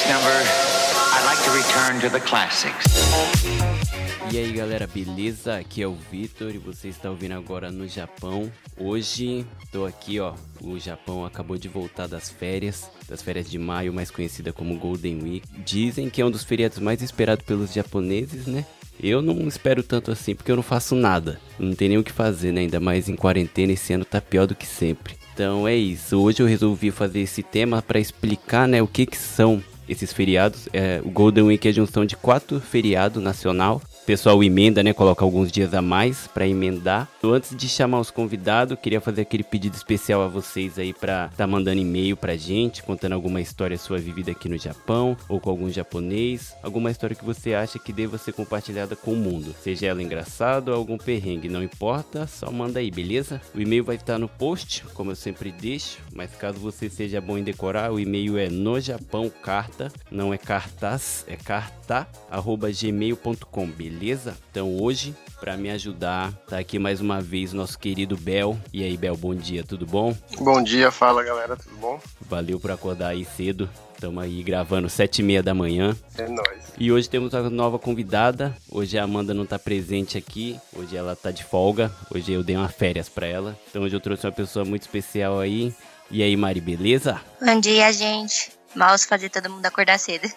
next number, I'd like to return to the classics. E aí galera, beleza? Aqui é o Vitor e você está ouvindo agora no Japão. Hoje tô aqui, ó. O Japão acabou de voltar das férias, das férias de maio, mais conhecida como Golden Week. Dizem que é um dos feriados mais esperados pelos japoneses, né? Eu não espero tanto assim porque eu não faço nada. Não tem nem o que fazer, né? Ainda mais em quarentena, esse ano tá pior do que sempre. Então é isso. Hoje eu resolvi fazer esse tema para explicar, né, o que que são esses feriados. É, o Golden Week é a junção de quatro feriados nacional pessoal emenda, né? Coloca alguns dias a mais para emendar. Então, antes de chamar os convidados, queria fazer aquele pedido especial a vocês aí para tá mandando e-mail pra gente, contando alguma história sua vivida aqui no Japão ou com algum japonês, alguma história que você acha que deva ser compartilhada com o mundo, seja ela engraçada ou algum perrengue, não importa, só manda aí, beleza? O e-mail vai estar no post, como eu sempre deixo, mas caso você seja bom em decorar, o e-mail é no Japão carta, não é cartaz, é carta arroba gmail.com, beleza? Então hoje, para me ajudar, tá aqui mais uma vez o nosso querido Bel. E aí, Bel, bom dia, tudo bom? Bom dia, fala galera, tudo bom? Valeu por acordar aí cedo. Estamos aí gravando sete e meia da manhã. É nóis. E hoje temos uma nova convidada. Hoje a Amanda não tá presente aqui. Hoje ela tá de folga. Hoje eu dei uma férias para ela. Então hoje eu trouxe uma pessoa muito especial aí. E aí, Mari, beleza? Bom dia, gente. Mouse fazer todo mundo acordar cedo.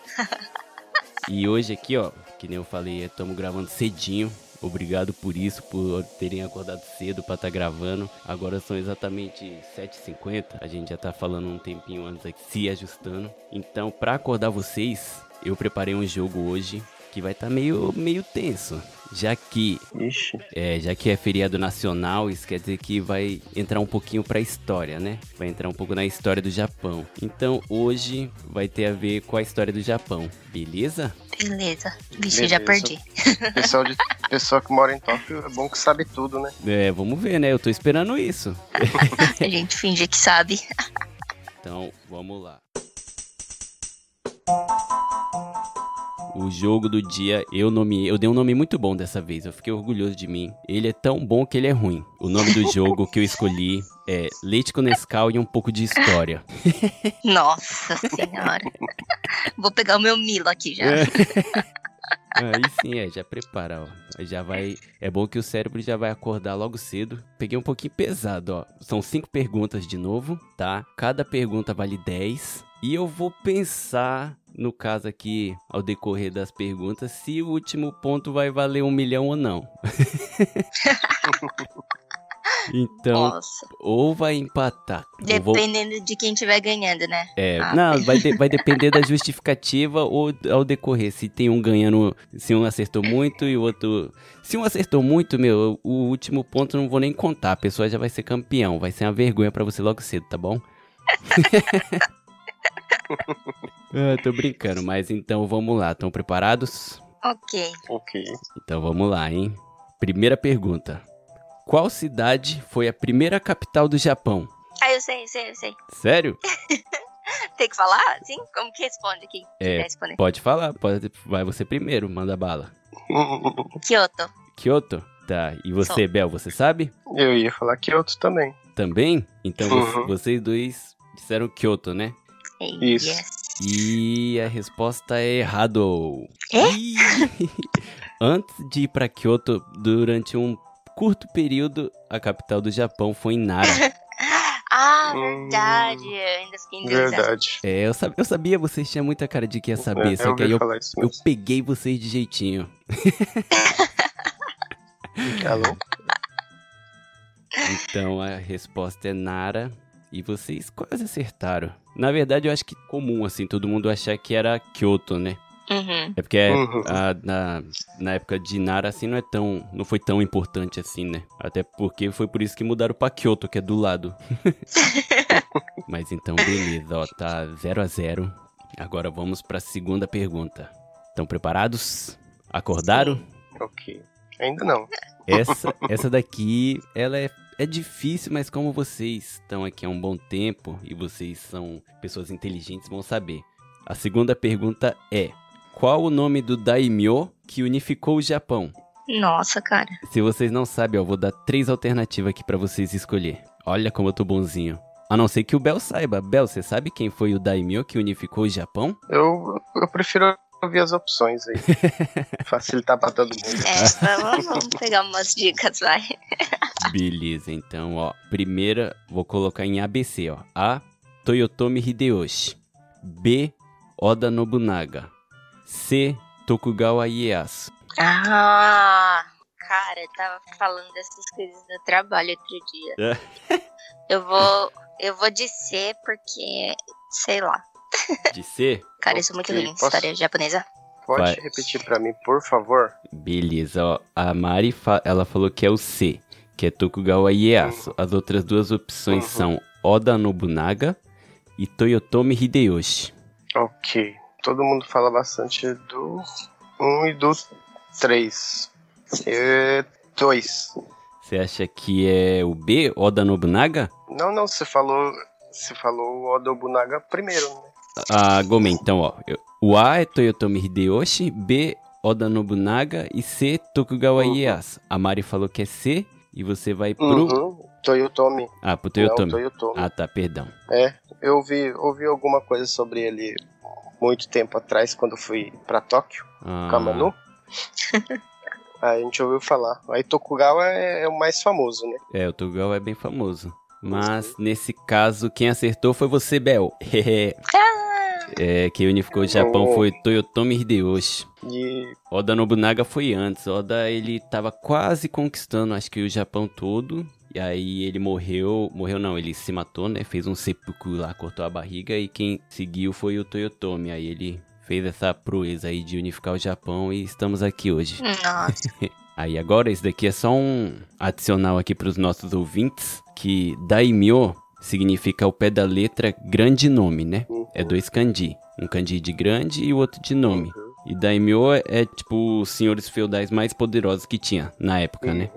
E hoje aqui, ó, que nem eu falei, estamos gravando cedinho. Obrigado por isso, por terem acordado cedo para estar tá gravando. Agora são exatamente 7h50. A gente já tá falando um tempinho antes aqui, se ajustando. Então, para acordar vocês, eu preparei um jogo hoje que vai estar tá meio, meio tenso. Já que, Ixi. é, já que é feriado nacional, isso quer dizer que vai entrar um pouquinho pra história, né? Vai entrar um pouco na história do Japão. Então hoje vai ter a ver com a história do Japão, beleza? Beleza. Vixe, já Beleza. perdi. Pessoal, de, pessoal que mora em Tóquio é bom que sabe tudo, né? É, vamos ver, né? Eu tô esperando isso. A gente finge que sabe. Então, vamos lá. O jogo do dia eu nomeei, eu dei um nome muito bom dessa vez, eu fiquei orgulhoso de mim. Ele é tão bom que ele é ruim. O nome do jogo que eu escolhi é Leite com Nescau e um pouco de história. Nossa senhora. Vou pegar o meu Milo aqui já. Aí sim, é, já prepara, ó. Já vai. É bom que o cérebro já vai acordar logo cedo. Peguei um pouquinho pesado, ó. São cinco perguntas de novo, tá? Cada pergunta vale 10. E eu vou pensar, no caso aqui, ao decorrer das perguntas, se o último ponto vai valer um milhão ou não. então, Nossa. ou vai empatar. ou vou- Dependendo de quem estiver ganhando, né? É, Ah, não, vai, de- vai depender da justificativa ou ao decorrer. Se tem um ganhando, se um acertou muito e o outro. Se um acertou muito, meu, o último ponto eu não vou nem contar. A pessoa já vai ser campeão. Vai ser uma vergonha pra você logo cedo, tá bom? ah, tô brincando, mas então vamos lá. Estão preparados? Ok. Ok. Então vamos lá, hein? Primeira pergunta: Qual cidade foi a primeira capital do Japão? Ah, eu sei, eu sei, eu sei. Sério? Tem que falar? Sim? Como que responde aqui? É, Responder. Pode falar, pode, vai você primeiro, manda bala. Kyoto. Kyoto? Tá, e você, Sou. Bel, você sabe? Eu ia falar Kyoto também. Também? Então Uhum. vocês dois disseram Kyoto, né? Isso. Yes. E a resposta é errado. É? Antes de ir pra Kyoto, durante um curto período, a capital do Japão foi em Nara. Ah, Hum. verdade. Eu ainda fiquei. Verdade. É, eu, sab- eu sabia, vocês tinham muita cara de que ia saber, É, só eu que aí eu, isso eu mesmo. peguei vocês de jeitinho. Alô? Então a resposta é Nara. E vocês quase acertaram. Na verdade, eu acho que comum, assim, todo mundo achar que era Kyoto, né? Uhum. É porque é, Uhum. a- na, na época de Nara, assim, não é tão. Não foi tão importante assim, né? Até porque foi por isso que mudaram pra Kyoto, que é do lado. Mas então, beleza, ó, tá 0 a 0 Agora vamos pra segunda pergunta. Estão preparados? Acordaram? Ok. Ainda não. Essa, essa daqui, ela é, é difícil, mas como vocês estão aqui há um bom tempo e vocês são pessoas inteligentes, vão saber. A segunda pergunta é: Qual o nome do daimyo que unificou o Japão? Nossa, cara. Se vocês não sabem, ó, eu vou dar três alternativas aqui pra vocês escolher. Olha como eu tô bonzinho. A não ser que o Bel saiba. Bel, você sabe quem foi o Daimyo que unificou o Japão? Eu, eu prefiro ouvir as opções aí. Facilitar pra todo mundo. É, vamos, vamos pegar umas dicas, vai. Beleza, então, ó. Primeira, vou colocar em ABC, ó. A. Toyotomi Hideyoshi. B. Oda Nobunaga. C. Tokugawa Ieyasu. Ah, cara, eu tava falando dessas coisas no trabalho outro dia. Eu vou. Eu vou dizer porque. Sei lá. De C? Cara, eu sou muito em posso- história japonesa. Pode Vai. repetir pra mim, por favor? Beleza, ó. A Mari, fa- ela falou que é o C, que é Tokugawa Ieyasu. As outras duas opções Uhum. são Oda Nobunaga e Toyotomi Hideyoshi. Ok. Todo mundo fala bastante do 1 e do 3. É, 2. Você acha que é o B, Oda Nobunaga? Não, não, você falou. Você falou o Odobunaga primeiro, né? Ah, Gomen, então, ó. O A é Toyotomi Hideyoshi, B, Oda Nobunaga e C, Tokugawa Uhum. Ieyasu. A Mari falou que é C e você vai pro... Uhum. Toyotomi. Ah, pro Não, Toyotomi. Toyotomi. Ah, tá, perdão. É, eu ouvi, ouvi alguma coisa sobre ele muito tempo atrás, quando fui pra Tóquio, Ah, Kamanu. Aí a gente ouviu falar. Aí Tokugawa é, é o mais famoso, né? É, o Tokugawa é bem famoso. Mas, nesse caso, quem acertou foi você, Bel. é, quem unificou o Japão Oh. foi Toyotomi Hideyoshi. E Oda Nobunaga foi antes. Oda, ele tava quase conquistando, acho que o Japão todo. E aí ele morreu, morreu não, ele se matou, né? Fez um seppuku lá, cortou a barriga. E quem seguiu foi o Toyotomi. Aí ele fez essa proeza aí de unificar o Japão e estamos aqui hoje. Nossa. Aí agora, esse daqui é só um adicional aqui para os nossos ouvintes, que Daimyo significa ao pé da letra grande nome, né? É dois kanji. Um kanji de grande e o outro de nome. E Daimyo é, é, tipo os senhores feudais mais poderosos que tinha na época, né?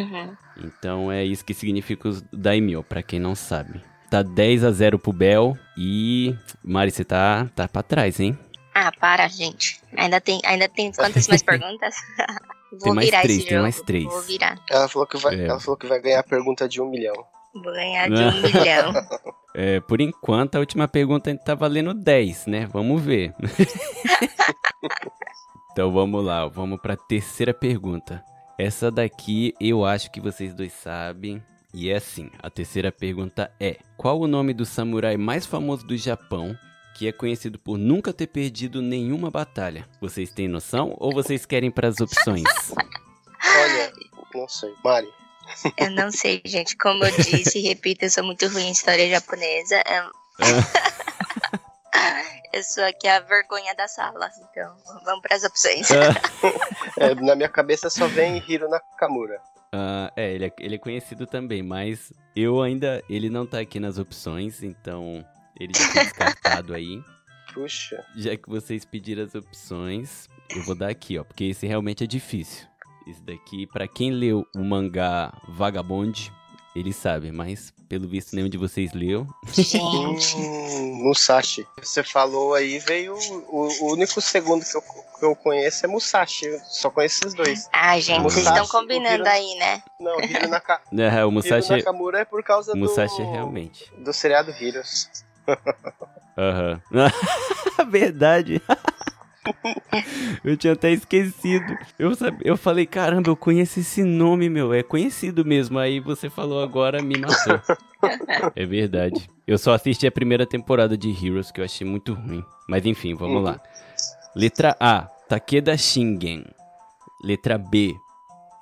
Uhum. Então é isso que significa os Daimyo, pra quem não sabe. Tá 10 a 0 pro Bel e Mari, você tá, tá pra trás, hein? Ah, para, gente. Ainda tem, ainda tem quantas mais perguntas? Vou Tem mais virar três, esse tem jogo. mais três. Vou virar. ela falou que vai, É. ela falou que vai ganhar a pergunta de um milhão. Vou ganhar de um milhão. É, por enquanto, a última pergunta tá valendo 10, né? Vamos ver. então vamos lá, vamos pra terceira pergunta. Essa daqui eu acho que vocês dois sabem. E é assim: a terceira pergunta é: Qual o nome do samurai mais famoso do Japão que é conhecido por nunca ter perdido nenhuma batalha? Vocês têm noção ou vocês querem para as opções? Olha, não sei. Mari. Eu não sei, gente. Como eu disse, repito, eu sou muito ruim em história japonesa. Eu, eu sou aqui a vergonha da sala. Então, vamos para as opções. É, na minha cabeça só vem Hiro Nakamura. Ah, é, ele é, ele é conhecido também, mas eu ainda. Ele não tá aqui nas opções, então ele já foi descartado aí. Puxa. Já que vocês pediram as opções, eu vou dar aqui, ó, porque esse realmente é difícil. Esse daqui, pra quem leu o mangá Vagabond, ele sabe, mas pelo visto nenhum de vocês leu. Gente, Hum, Musashi. Você falou aí, veio. O, o único segundo que eu, que eu conheço é Musashi. Eu só conheço esses dois. ah, gente, vocês Musashi, estão combinando Hiro- aí, né? Não, Hiro, Naka, É, o Hiro Musashi, Nakamura é por causa o do. Musashi realmente. Do seriado Heroes. Aham. Verdade. eu tinha até esquecido. Eu, sabe, eu falei, caramba, eu conheço esse nome, meu. É conhecido mesmo. Aí você falou agora, me matou. é verdade. Eu só assisti a primeira temporada de Heroes, que eu achei muito ruim. Mas enfim, vamos Uhum. lá. Letra A, Takeda Shingen. Letra B,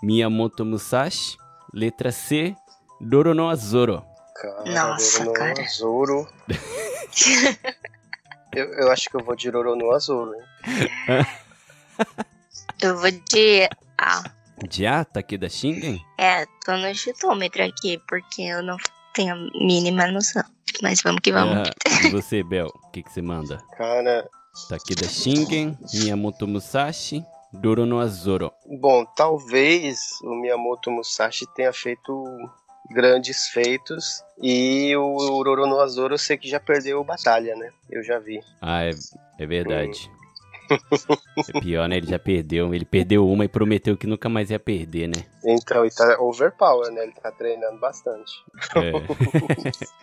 Miyamoto Musashi. Letra C, Dorono Azoro. Cara, Nossa, Roronoa cara. Azoro. eu, eu acho que eu vou de Roronoa Azoro, hein? Eu vou de. Ah, De A, Takeda Shingen? é, tô no chutômetro aqui, porque eu não tenho a mínima noção. Mas vamos que vamos. Ah, e você, Bel, o que, que você manda? Cara, Takeda Shingen, Miyamoto Musashi, Dorono Azoro. bom, talvez o Miyamoto Musashi tenha feito grandes feitos e o Roronoa Azoro eu sei que já perdeu batalha, né? Eu já vi. Ah, é, é verdade. É pior, né? Ele já perdeu. Ele perdeu uma e prometeu que nunca mais ia perder, né? Então, e tá overpower, né? Ele tá treinando bastante. É.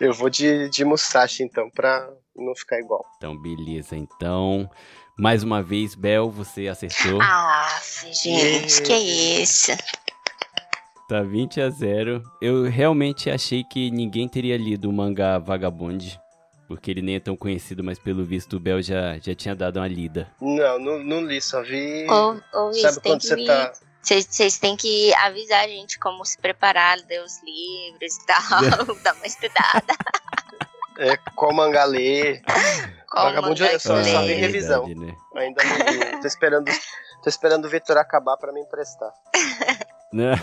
Eu vou de, de Musashi, então, pra não ficar igual. Então, beleza. Então, mais uma vez, Bel, você acertou. Ah, gente, que isso? Tá 20 a 0. Eu realmente achei que ninguém teria lido o mangá Vagabond. Porque ele nem é tão conhecido, mas pelo visto o Bel já, já tinha dado uma lida. Não, não, não li, só vi. Ou, ou Sabe tem quando que você me- tá. Vocês têm que avisar a gente como se preparar, ler os livros e tal, dar uma estudada. É? Qual Vagabundo mangá é só- que só vi revisão. verdade, né? Ainda não li. Tô esperando, tô esperando o Vitor acabar pra me emprestar. Né?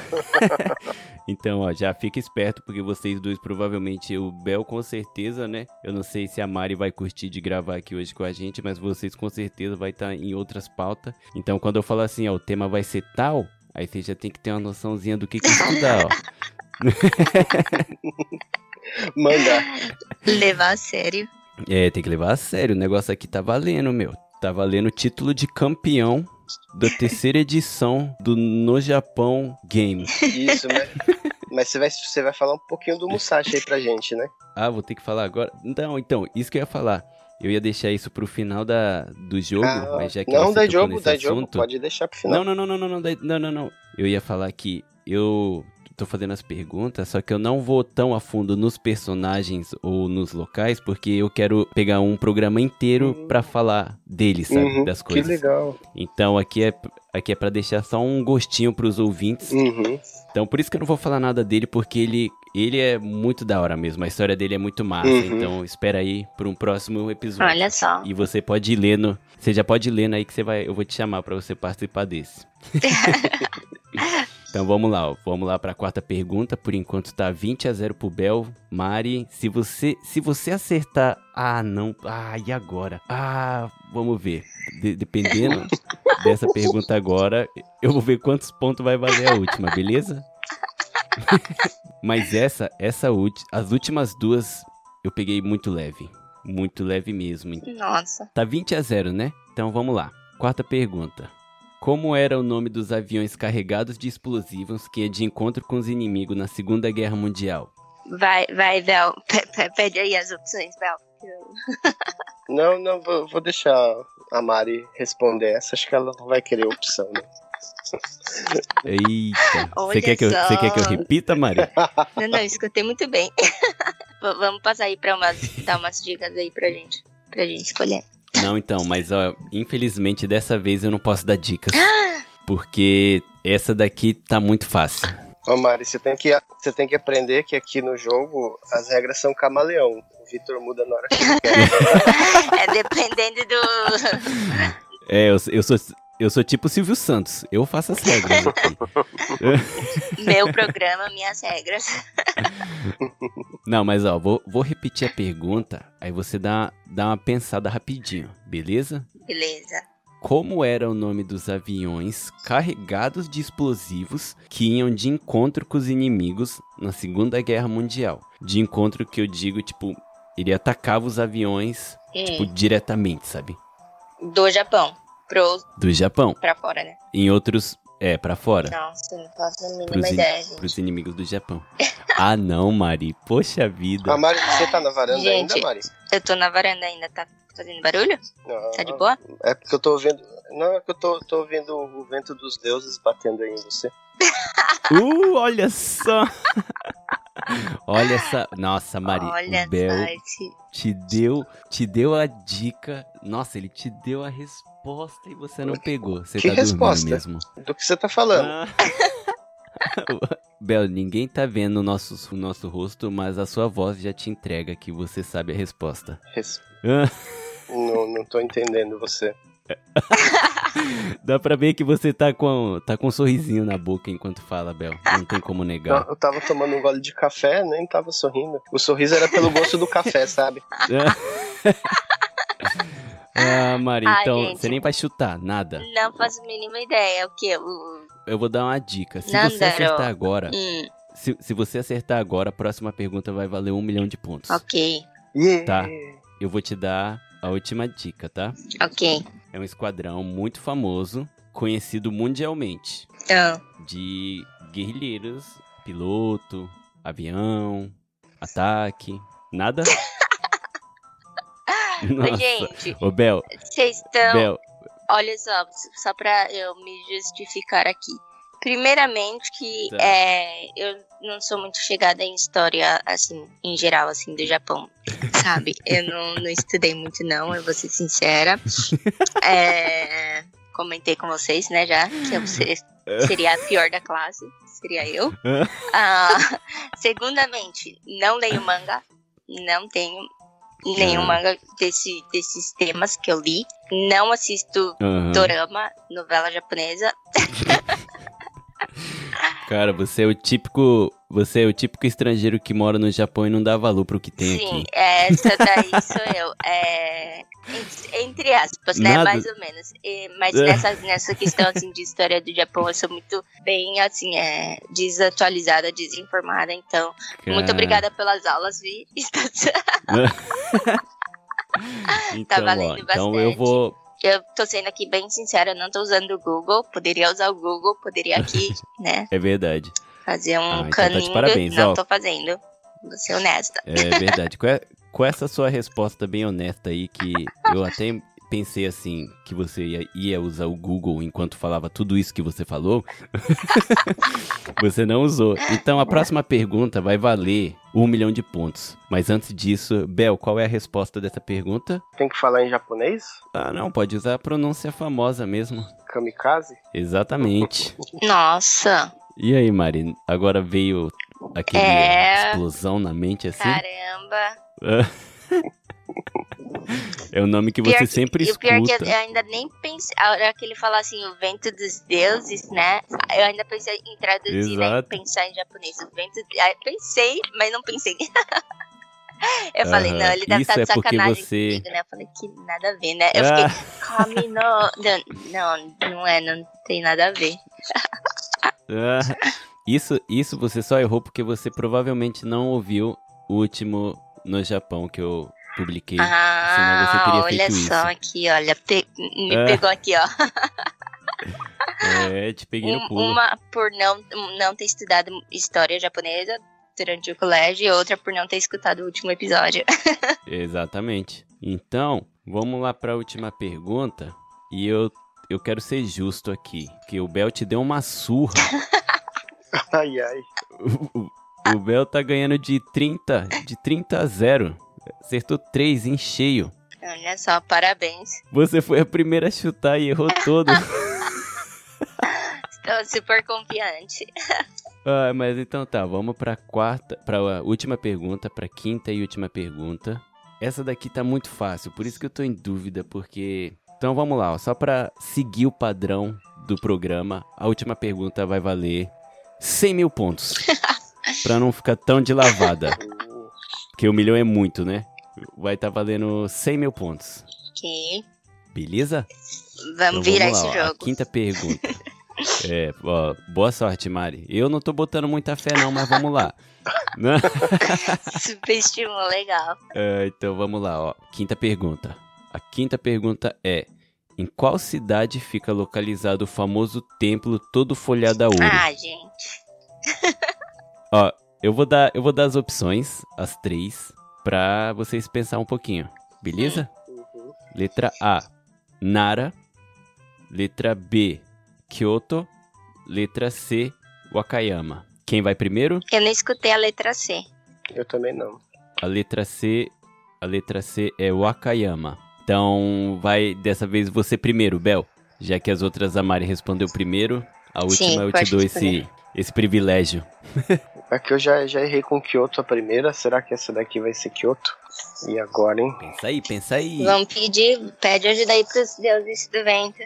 então, ó, já fica esperto, porque vocês dois, provavelmente, o Bel com certeza, né? Eu não sei se a Mari vai curtir de gravar aqui hoje com a gente, mas vocês com certeza vai estar em outras pautas. Então, quando eu falo assim, ó, o tema vai ser tal, aí você já tem que ter uma noçãozinha do que, que estudar, ó. Manda. Levar a sério. É, tem que levar a sério, o negócio aqui tá valendo, meu. Tá valendo o título de campeão da terceira edição do No Japão Game. Isso, mas, mas você, vai, você vai falar um pouquinho do Musashi aí pra gente, né? Ah, vou ter que falar agora? Não, então, isso que eu ia falar. Eu ia deixar isso pro final da, do jogo, Ah, mas já que não, dá jogo, dá jogo. Pode deixar pro final. Não, não, não, não, não, não, não, não, não. Eu ia falar que eu tô fazendo as perguntas, só que eu não vou tão a fundo nos personagens ou nos locais, porque eu quero pegar um programa inteiro Uhum. pra falar deles, sabe? Uhum, das que coisas. legal. Então aqui é, aqui é para deixar só um gostinho pros ouvintes. Uhum. Então por isso que eu não vou falar nada dele, porque ele, ele é muito da hora mesmo. A história dele é muito massa. Uhum. Então espera aí por um próximo episódio. Olha só. E você pode ir lendo. Você já pode ir lendo aí que você vai. Eu vou te chamar pra você participar desse. então vamos lá, ó. Vamos lá pra quarta pergunta. Por enquanto tá 20 a 0 pro Bel. Mari, se você se você acertar, ah, não. Ah, e agora? Ah, vamos ver. De- dependendo dessa pergunta agora, eu vou ver quantos pontos vai valer a última, beleza? Mas essa, essa ulti- as últimas duas eu peguei muito leve, muito leve mesmo. Nossa. Tá 20 a 0, né? Então vamos lá. Quarta pergunta. Como era o nome dos aviões carregados de explosivos que ia de encontro com os inimigos na Segunda Guerra Mundial? Vai, vai, Bel. Pe- pe- Pede aí as opções, Bel. Não, não, vou, vou deixar a Mari responder essa. Acho que ela não vai querer opção, né? Eita. Você quer, que eu, você quer que eu repita, Mari? Não, não, escutei muito bem. Vamos passar aí pra umas, dar umas dicas aí pra gente. Pra gente escolher. Não, então, mas ó, infelizmente dessa vez eu não posso dar dicas. Porque essa daqui tá muito fácil. Ô Mari, você tem, que, você tem que aprender que aqui no jogo as regras são camaleão. O Vitor muda na hora que ele quer. É dependendo do. É, eu, eu sou. Eu sou tipo Silvio Santos. Eu faço as regras aqui. Meu programa, minhas regras. Não, mas ó, vou, vou repetir a pergunta, aí você dá, dá uma pensada rapidinho, beleza? Beleza. Como era o nome dos aviões carregados de explosivos que iam de encontro com os inimigos na Segunda Guerra Mundial? De encontro que eu digo, tipo, ele atacava os aviões, Hum, tipo, diretamente, sabe? Do Japão. Pro, Do Japão. pra fora, né? Em outros, é, pra fora. Nossa, não faço a mínima Pros, in- ideia, gente. pros inimigos do Japão. ah, não, Mari. Poxa vida. A Mari, você tá na varanda Gente. ainda, Mari? Eu tô na varanda ainda, tá fazendo barulho? Não, Tá de boa? É porque eu tô ouvindo. Não, é que eu tô, tô ouvindo o vento dos deuses batendo aí em você. Uh, olha só. olha essa. Nossa, Mari. Olha o Bel te deu, te deu a dica. Nossa, ele te deu a resposta e você não pegou. Você Que tá resposta? mesmo. Do que você tá falando? Ah. Bel, ninguém tá vendo o nosso, o nosso rosto, mas a sua voz já te entrega que você sabe a resposta. Res- Ah, Não, não tô entendendo você. Dá pra ver que você tá com, tá com um sorrisinho na boca enquanto fala, Bel. Não tem como negar. Eu tava tomando um gole de café, nem tava sorrindo. O sorriso era pelo gosto do café, sabe? ah, Mari, Ai, então gente. você nem vai chutar, nada. Não faço a mínima ideia. O que? O... Eu vou dar uma dica. Se você acertar agora, Hum, se, se você acertar agora, a próxima pergunta vai valer um milhão de pontos. ok. Yeah. Tá. Eu vou te dar a última dica, tá? Ok. É um esquadrão muito famoso, conhecido mundialmente, Ah, de guerrilheiros, piloto, avião, ataque, nada? Nossa. Gente, Ô, Bel, vocês estão. Bel, Olha só, só pra eu me justificar aqui. Primeiramente que Tá. é, eu não sou muito chegada em história, assim, em geral, assim, do Japão, sabe? Eu não, não estudei muito não, eu vou ser sincera. É, comentei com vocês, né, já, que eu se- seria a pior da classe, seria eu. Ah, segundamente, não leio manga, não tenho nenhum Ah. manga desse, desses temas que eu li. Não assisto aham. dorama, novela japonesa. cara, você é o típico, você é o típico estrangeiro que mora no Japão e não dá valor pro que tem Sim, aqui. essa daí sou eu. É, en- entre aspas, né? Nada. Mais ou menos. E- mas É. nessa, nessa questão assim, de história do Japão, eu sou muito bem assim, é, desatualizada, desinformada. Então, muito Cara. obrigada pelas aulas, Vi. Então, Tá ó, então eu vou, Eu tô sendo aqui bem sincera, eu não tô usando o Google. Poderia usar o Google, poderia aqui, né? é verdade. Fazer um Ah, então tá caninho. parabéns, não ó. tô fazendo. Vou ser honesta. É verdade. com essa sua resposta bem honesta aí, que eu até pensei assim, que você ia, ia usar o Google enquanto falava tudo isso que você falou, você não usou. Então a próxima pergunta vai valer um milhão de pontos. Mas antes disso, Bel, qual é a resposta dessa pergunta? Tem que falar em japonês? Ah, não, pode usar a pronúncia famosa mesmo. Kamikaze? Exatamente. Nossa, E aí, Mari, agora veio aquele É. explosão na mente assim? caramba. É o nome que você que- sempre e o pior escuta. que eu ainda nem pensei. A hora que ele fala assim, o vento dos deuses, né? Eu ainda pensei em traduzir, né? Em pensar em japonês. O vento. aí Pensei, mas não pensei. eu falei, Aham, não, ele deve isso estar de é sacanagem você- comigo, né? Eu falei, que nada a ver, né? Eu Ah. fiquei, come no. Não, não é, não tem nada a ver. Ah, isso, isso você só errou porque você provavelmente não ouviu o último no Japão que eu publiquei. Ah, teria olha feito só isso. aqui, olha. pe- me Ah. pegou aqui, ó. É, te peguei no Um- pulo. uma por não, não ter estudado história japonesa durante o colégio e outra por não ter escutado o último episódio. Exatamente. Então, vamos lá para a última pergunta. E eu, eu quero ser justo aqui. Que o Bel te deu uma surra. Ai, ai. O, o- o Bel tá ganhando de 30, de 30 a 0. Acertou 3 em cheio. Olha só, parabéns. Você foi a primeira a chutar e errou todo. Estou super confiante. Ah, mas então tá, vamos pra quarta, pra a última pergunta, pra quinta e última pergunta. Essa daqui tá muito fácil, por isso que eu tô em dúvida, porque. Então vamos lá, ó, só pra seguir o padrão do programa, a última pergunta vai valer 100 mil pontos. pra não ficar tão de lavada, porque o milhão é muito, né? Vai tá valendo 100 mil pontos. Ok. Beleza? Vamos Então virar vamos lá, esse ó, jogo. A quinta pergunta. é, ó, boa sorte, Mari. Eu não tô botando muita fé não, mas vamos lá. Subestimou, legal. É, então vamos lá, ó. Quinta pergunta. A quinta pergunta é: Em qual cidade fica localizado o famoso templo todo folhado a ouro? Ah, gente. Ó, eu vou dar, eu vou dar as opções, as três, pra vocês pensar um pouquinho. Beleza? Uhum. Letra A, Nara. Letra B, Kyoto. Letra C, Wakayama. Quem vai primeiro? Eu não escutei a letra C. Eu também não. A letra C, a letra C é Wakayama. Então, vai dessa vez você primeiro, Bel. Já que as outras a Mari respondeu primeiro, a última Sim, eu te dou responder. esse, esse privilégio. É que eu já, já errei com Kyoto a primeira. Será que essa daqui vai ser Kyoto? E agora, hein? Pensa aí, pensa aí. Vamos pedir, pede ajuda aí pros deuses do vento.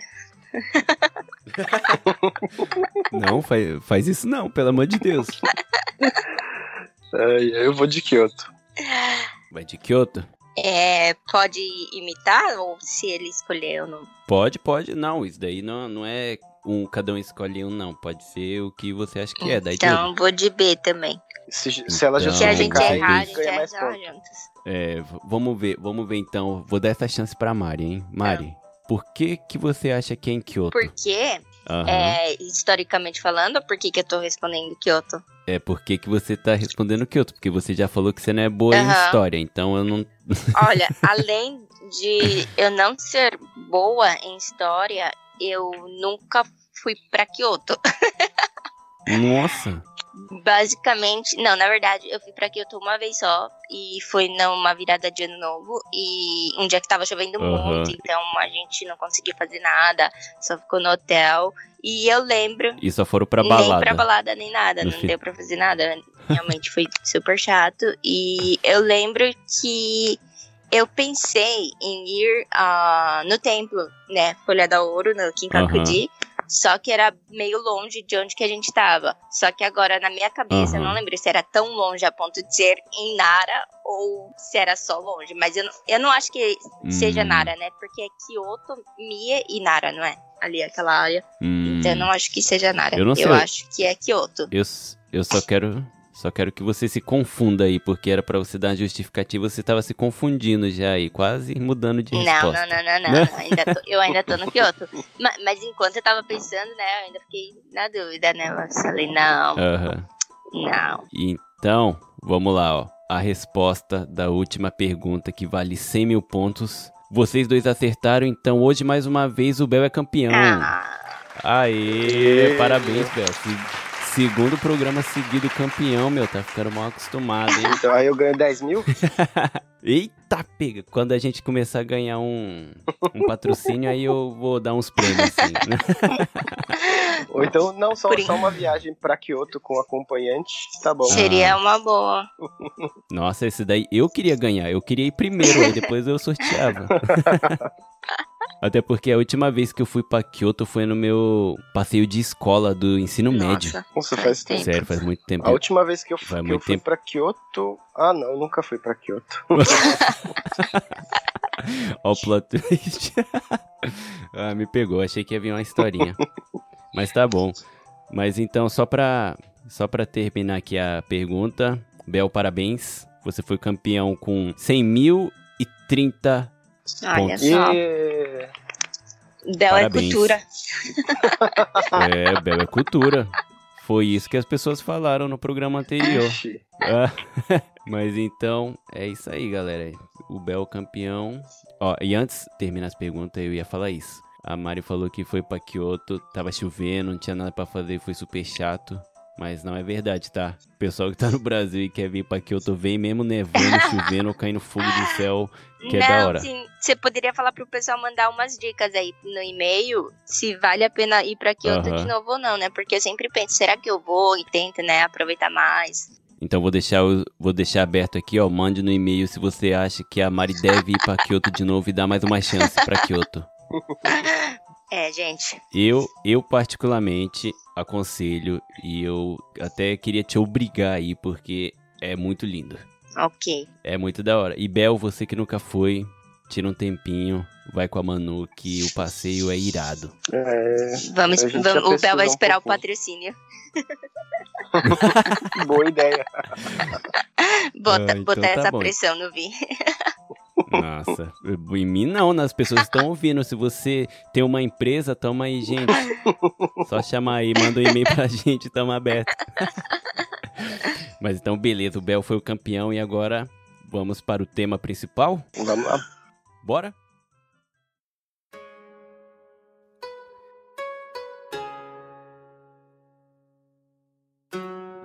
Não, faz, faz isso não, pelo amor de Deus. Ai, eu vou de Kyoto. Vai de Kyoto? É, pode imitar ou se ele escolheu não? Pode, pode. Não, isso daí não, não é um cada um escolhe um, não. Pode ser o que você acha que é. Daí Então, vou de B também. Se, se ela Então, já Se a gente ganha mais pontos. É, vamos ver, vamos ver então. Vou dar essa chance pra Mari, hein? Mari, por que que você acha que é em Kyoto? Por quê? Aham. É, historicamente falando, por que, que eu tô respondendo Kyoto? É por que que você tá respondendo Kyoto? Porque você já falou que você não é boa em Aham. história, então eu não... Olha, além de eu não ser boa em história, eu nunca fui pra Kyoto. Nossa! Basicamente, não, na verdade, eu fui pra Kyoto uma vez só e foi numa virada de ano novo e um dia que tava chovendo Aham. muito, então a gente não conseguiu fazer nada, só ficou no hotel. E eu lembro, E só foram pra nem balada. pra balada nem nada, No não fim. deu pra fazer nada. Realmente foi super chato. E eu lembro que eu pensei em ir ah, no templo, né? Folha da Ouro, no Kinkakuji. Só que era meio longe de onde que a gente tava. Só que agora, na minha cabeça, eu Aham. não lembro se era tão longe a ponto de ser em Nara ou se era só longe. Mas eu não, eu não acho que seja Hum, Nara, né? Porque é Kyoto, Mie e Nara, não é? Ali, aquela área. hum. Então eu não acho que seja Nara. Eu não sei. acho que é Kyoto. Eu, eu só quero. Só quero que você se confunda aí, porque era pra você dar uma justificativa, você tava se confundindo já aí, quase mudando de Não, resposta. não, não, não, não. Né? Ainda tô- eu ainda tô no Kyoto. Ma- Mas, enquanto eu tava pensando, né, eu ainda fiquei na dúvida, né? Eu falei, não, Aham. não. Então, vamos lá, ó. A resposta da última pergunta que vale 100 mil pontos. Vocês dois acertaram, então hoje mais uma vez o Bel é campeão. Ah, Aê, parabéns, Bel. Se- Segundo programa seguido campeão, meu, tá ficando mal acostumado, hein? Então aí eu ganho 10 mil? Eita, pega! Quando a gente começar a ganhar um, um patrocínio, aí eu vou dar uns prêmios, assim, né? Ou então, não, só, só uma viagem pra Kyoto com acompanhante, tá bom. seria uma boa. Nossa, esse daí eu queria ganhar. Eu queria ir primeiro, aí depois eu sorteava. Até porque a última vez que eu fui pra Kyoto foi no meu passeio de escola do ensino médio. Nossa, Nossa, faz faz tempo. Sério, faz muito tempo. A última vez que eu fui, que eu muito fui tempo. pra Kyoto. Ah, não, eu nunca fui pra Kyoto. Ó o plot twist. ah, me pegou. Achei que ia vir uma historinha. Mas tá bom. Mas então, só pra, só pra terminar aqui a pergunta. Bel, parabéns. Você foi campeão com 100.030 Olha Pontos. só. E... Bel é Parabéns. cultura. É, Bel é cultura. Foi isso que as pessoas falaram no programa anterior. Ah, Mas então, é isso aí, galera. O Bel campeão. Ó, e antes de terminar as perguntas, eu ia falar isso. A Mari falou que foi pra Kyoto, tava chovendo, não tinha nada pra fazer, foi super chato. Mas não é verdade, tá? O pessoal que tá no Brasil e quer vir pra Kyoto, vem mesmo nevando, chovendo, caindo fogo do céu, que é da hora. sim, você poderia falar pro pessoal mandar umas dicas aí no e-mail se vale a pena ir pra Kyoto de novo ou não, né? Porque eu sempre penso, será que eu vou e tento, né, aproveitar mais? Então vou deixar, vou deixar aberto aqui, ó. Mande no e-mail se você acha que a Mari deve ir pra Kyoto de novo e dar mais uma chance pra Kyoto. É, gente. Eu, eu particularmente aconselho e eu até queria te obrigar aí porque é muito lindo. Ok. É muito da hora. E Bel, você que nunca foi, tira um tempinho, vai com a Manu que o passeio é irado. é, Vamos, vamos- o Bel vai um esperar o pouquinho. patrocínio. boa ideia. Bota, Ah, então botar tá essa bom. pressão no Vi. Nossa, em mim não, né? As pessoas estão ouvindo. Se você tem uma empresa, toma aí, gente. Só chamar aí, manda um e-mail pra gente, tamo aberto. Mas então, beleza, o Bel foi o campeão e agora vamos para o tema principal? Vamos lá. Bora?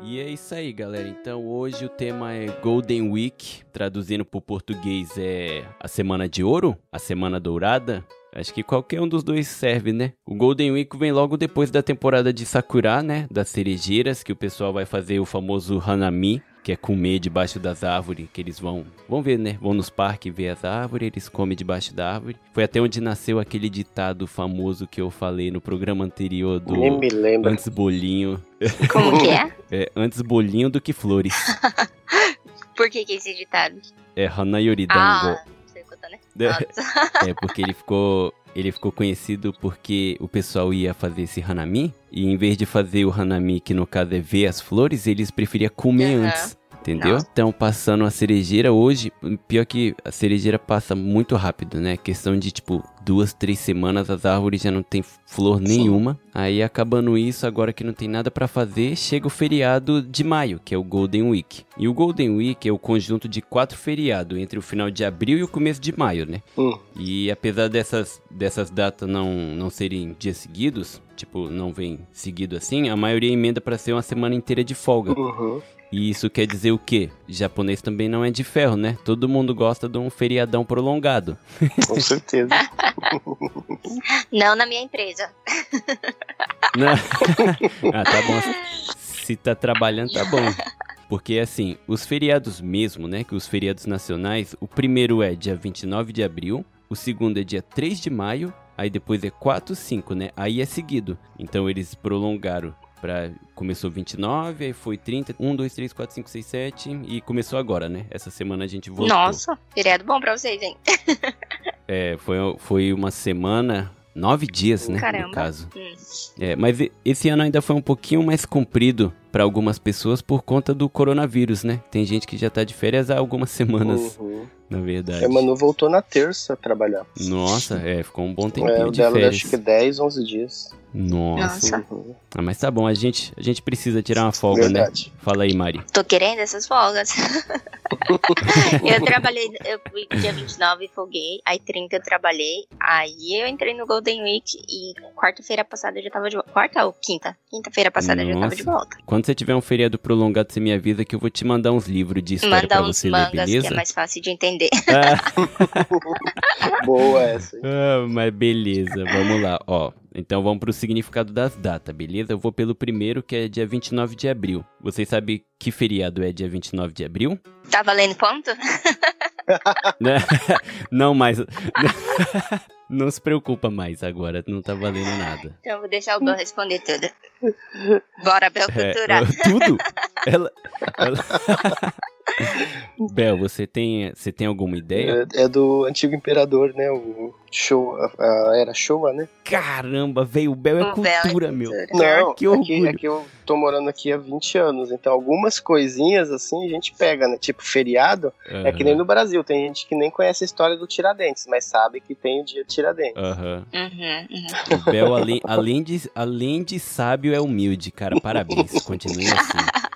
E é isso aí, galera. Então hoje o tema é Golden Week, traduzindo para o português é a Semana de Ouro, a Semana Dourada. Acho que qualquer um dos dois serve, né? O Golden Week vem logo depois da temporada de Sakura, né? Das cerejeiras, que o pessoal vai fazer o famoso Hanami, que é comer debaixo das árvores, que eles vão, vão ver, né? Vão nos parques ver as árvores, eles comem debaixo da árvore. Foi até onde nasceu aquele ditado famoso que eu falei no programa anterior do Nem me lembra. antes bolinho, Como que é? é, antes bolinho do que flores. Por que que é esse ditado? É Hanayoridango. Ah, não sei contar, né? É. É porque ele ficou, ele ficou conhecido porque o pessoal ia fazer esse Hanami e em vez de fazer o Hanami, que no caso é ver as flores, eles preferiam comer Aham. antes. Entendeu? Nossa. Então, passando a cerejeira hoje, pior que a cerejeira passa muito rápido, né? Questão de, tipo, duas, três semanas as árvores já não tem flor nenhuma. Aí, acabando isso, agora que não tem nada pra fazer, chega o feriado de maio, que é o Golden Week. E o Golden Week é o conjunto de quatro feriados entre o final de abril e o começo de maio, né? Hum. E apesar dessas, dessas datas não, não serem dias seguidos, tipo, não vem seguido assim, a maioria emenda pra ser uma semana inteira de folga. Uhum. E isso quer dizer o quê? Japonês também não é de ferro, né? Todo mundo gosta de um feriadão prolongado. Com certeza. Não na minha empresa. Né? ah, tá bom. Se tá trabalhando, tá bom. Porque assim, os feriados mesmo, né? Que os feriados nacionais, o primeiro é dia 29 de abril, o segundo é dia 3 de maio, aí depois é 4, 5, né? Aí é seguido. Então eles prolongaram pra. Começou 29, aí foi 30, 1, 2, 3, 4, 5, 6, 7 e começou agora, né? Essa semana a gente voltou. Nossa, feriado bom pra vocês, hein? É, foi, foi uma semana, nove dias, né? No Caramba. caso. Hum. É, mas esse ano ainda foi um pouquinho mais comprido para algumas pessoas por conta do coronavírus, né? Tem gente que já tá de férias há algumas semanas, Uhum. na verdade. A Manu voltou na terça a trabalhar. Nossa, é, ficou um bom tempinho É, o de dela férias. acho que 10, 11 dias. Nossa. Nossa. Ah, mas tá bom, a gente, a gente precisa tirar uma folga, Verdade. né? Fala aí, Mari. Tô querendo essas folgas. eu trabalhei, eu fui dia 29 e folguei, aí 30 eu trabalhei, aí eu entrei no Golden Week e quarta-feira passada eu já tava de volta. Quarta ou quinta? Quinta-feira passada eu já tava Nossa. de volta. Quando você tiver um feriado prolongado, você me avisa que eu vou te mandar uns livros de história pra Mandar uns você ler, mangas que beleza? é mais fácil de entender. Ah. Boa essa. Ah, mas beleza, vamos lá, ó. Então vamos pro significado das datas, beleza? Eu vou pelo primeiro, que é dia 29 de abril. Vocês sabem que feriado é dia 29 de abril? Tá valendo ponto? Né? Não mais. Não se preocupa mais agora, não tá valendo nada. Então eu vou deixar o Bel responder tudo. Bora, Bel É, Cultura. eu- tudo? Ela. ela... Bel, você tem, você tem alguma ideia? É, é do antigo imperador, né? O show, a, a era Showa, né? Caramba, velho, o Bel é O é cultura, meu. cultura. Não, que é, que, orgulho. é que eu tô morando aqui há 20 anos, então algumas coisinhas assim a gente pega, né? Tipo feriado, é que nem no Brasil, tem gente que nem conhece a história do Tiradentes, mas sabe que tem o dia Tiradentes. Uhum, uhum. O Bel, além, além, de, além de sábio, é humilde, cara. Parabéns. Continue assim.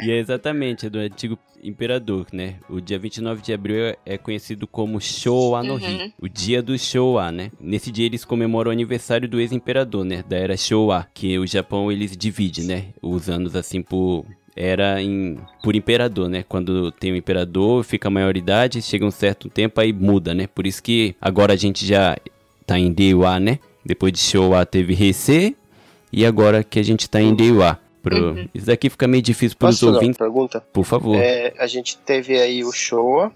e é exatamente, é do antigo imperador, né? O dia 29 de abril é- conhecido como Showa no Hi. Uhum. O dia do Showa, né? Nesse dia eles comemoram o aniversário do ex-imperador, né? Da era Showa, que o Japão eles divide, né? Os anos assim por era em por imperador, né? Quando tem o imperador, fica a maioridade, chega um certo tempo aí muda, né? Por isso que agora a gente já tá em Deiwa, né? Depois de Showa teve Heisei e agora que a gente tá em Deiwa. Pro... Uhum. Isso daqui fica meio difícil fazer uma ouvintes, pergunta? por favor. É, a gente teve aí o Showa,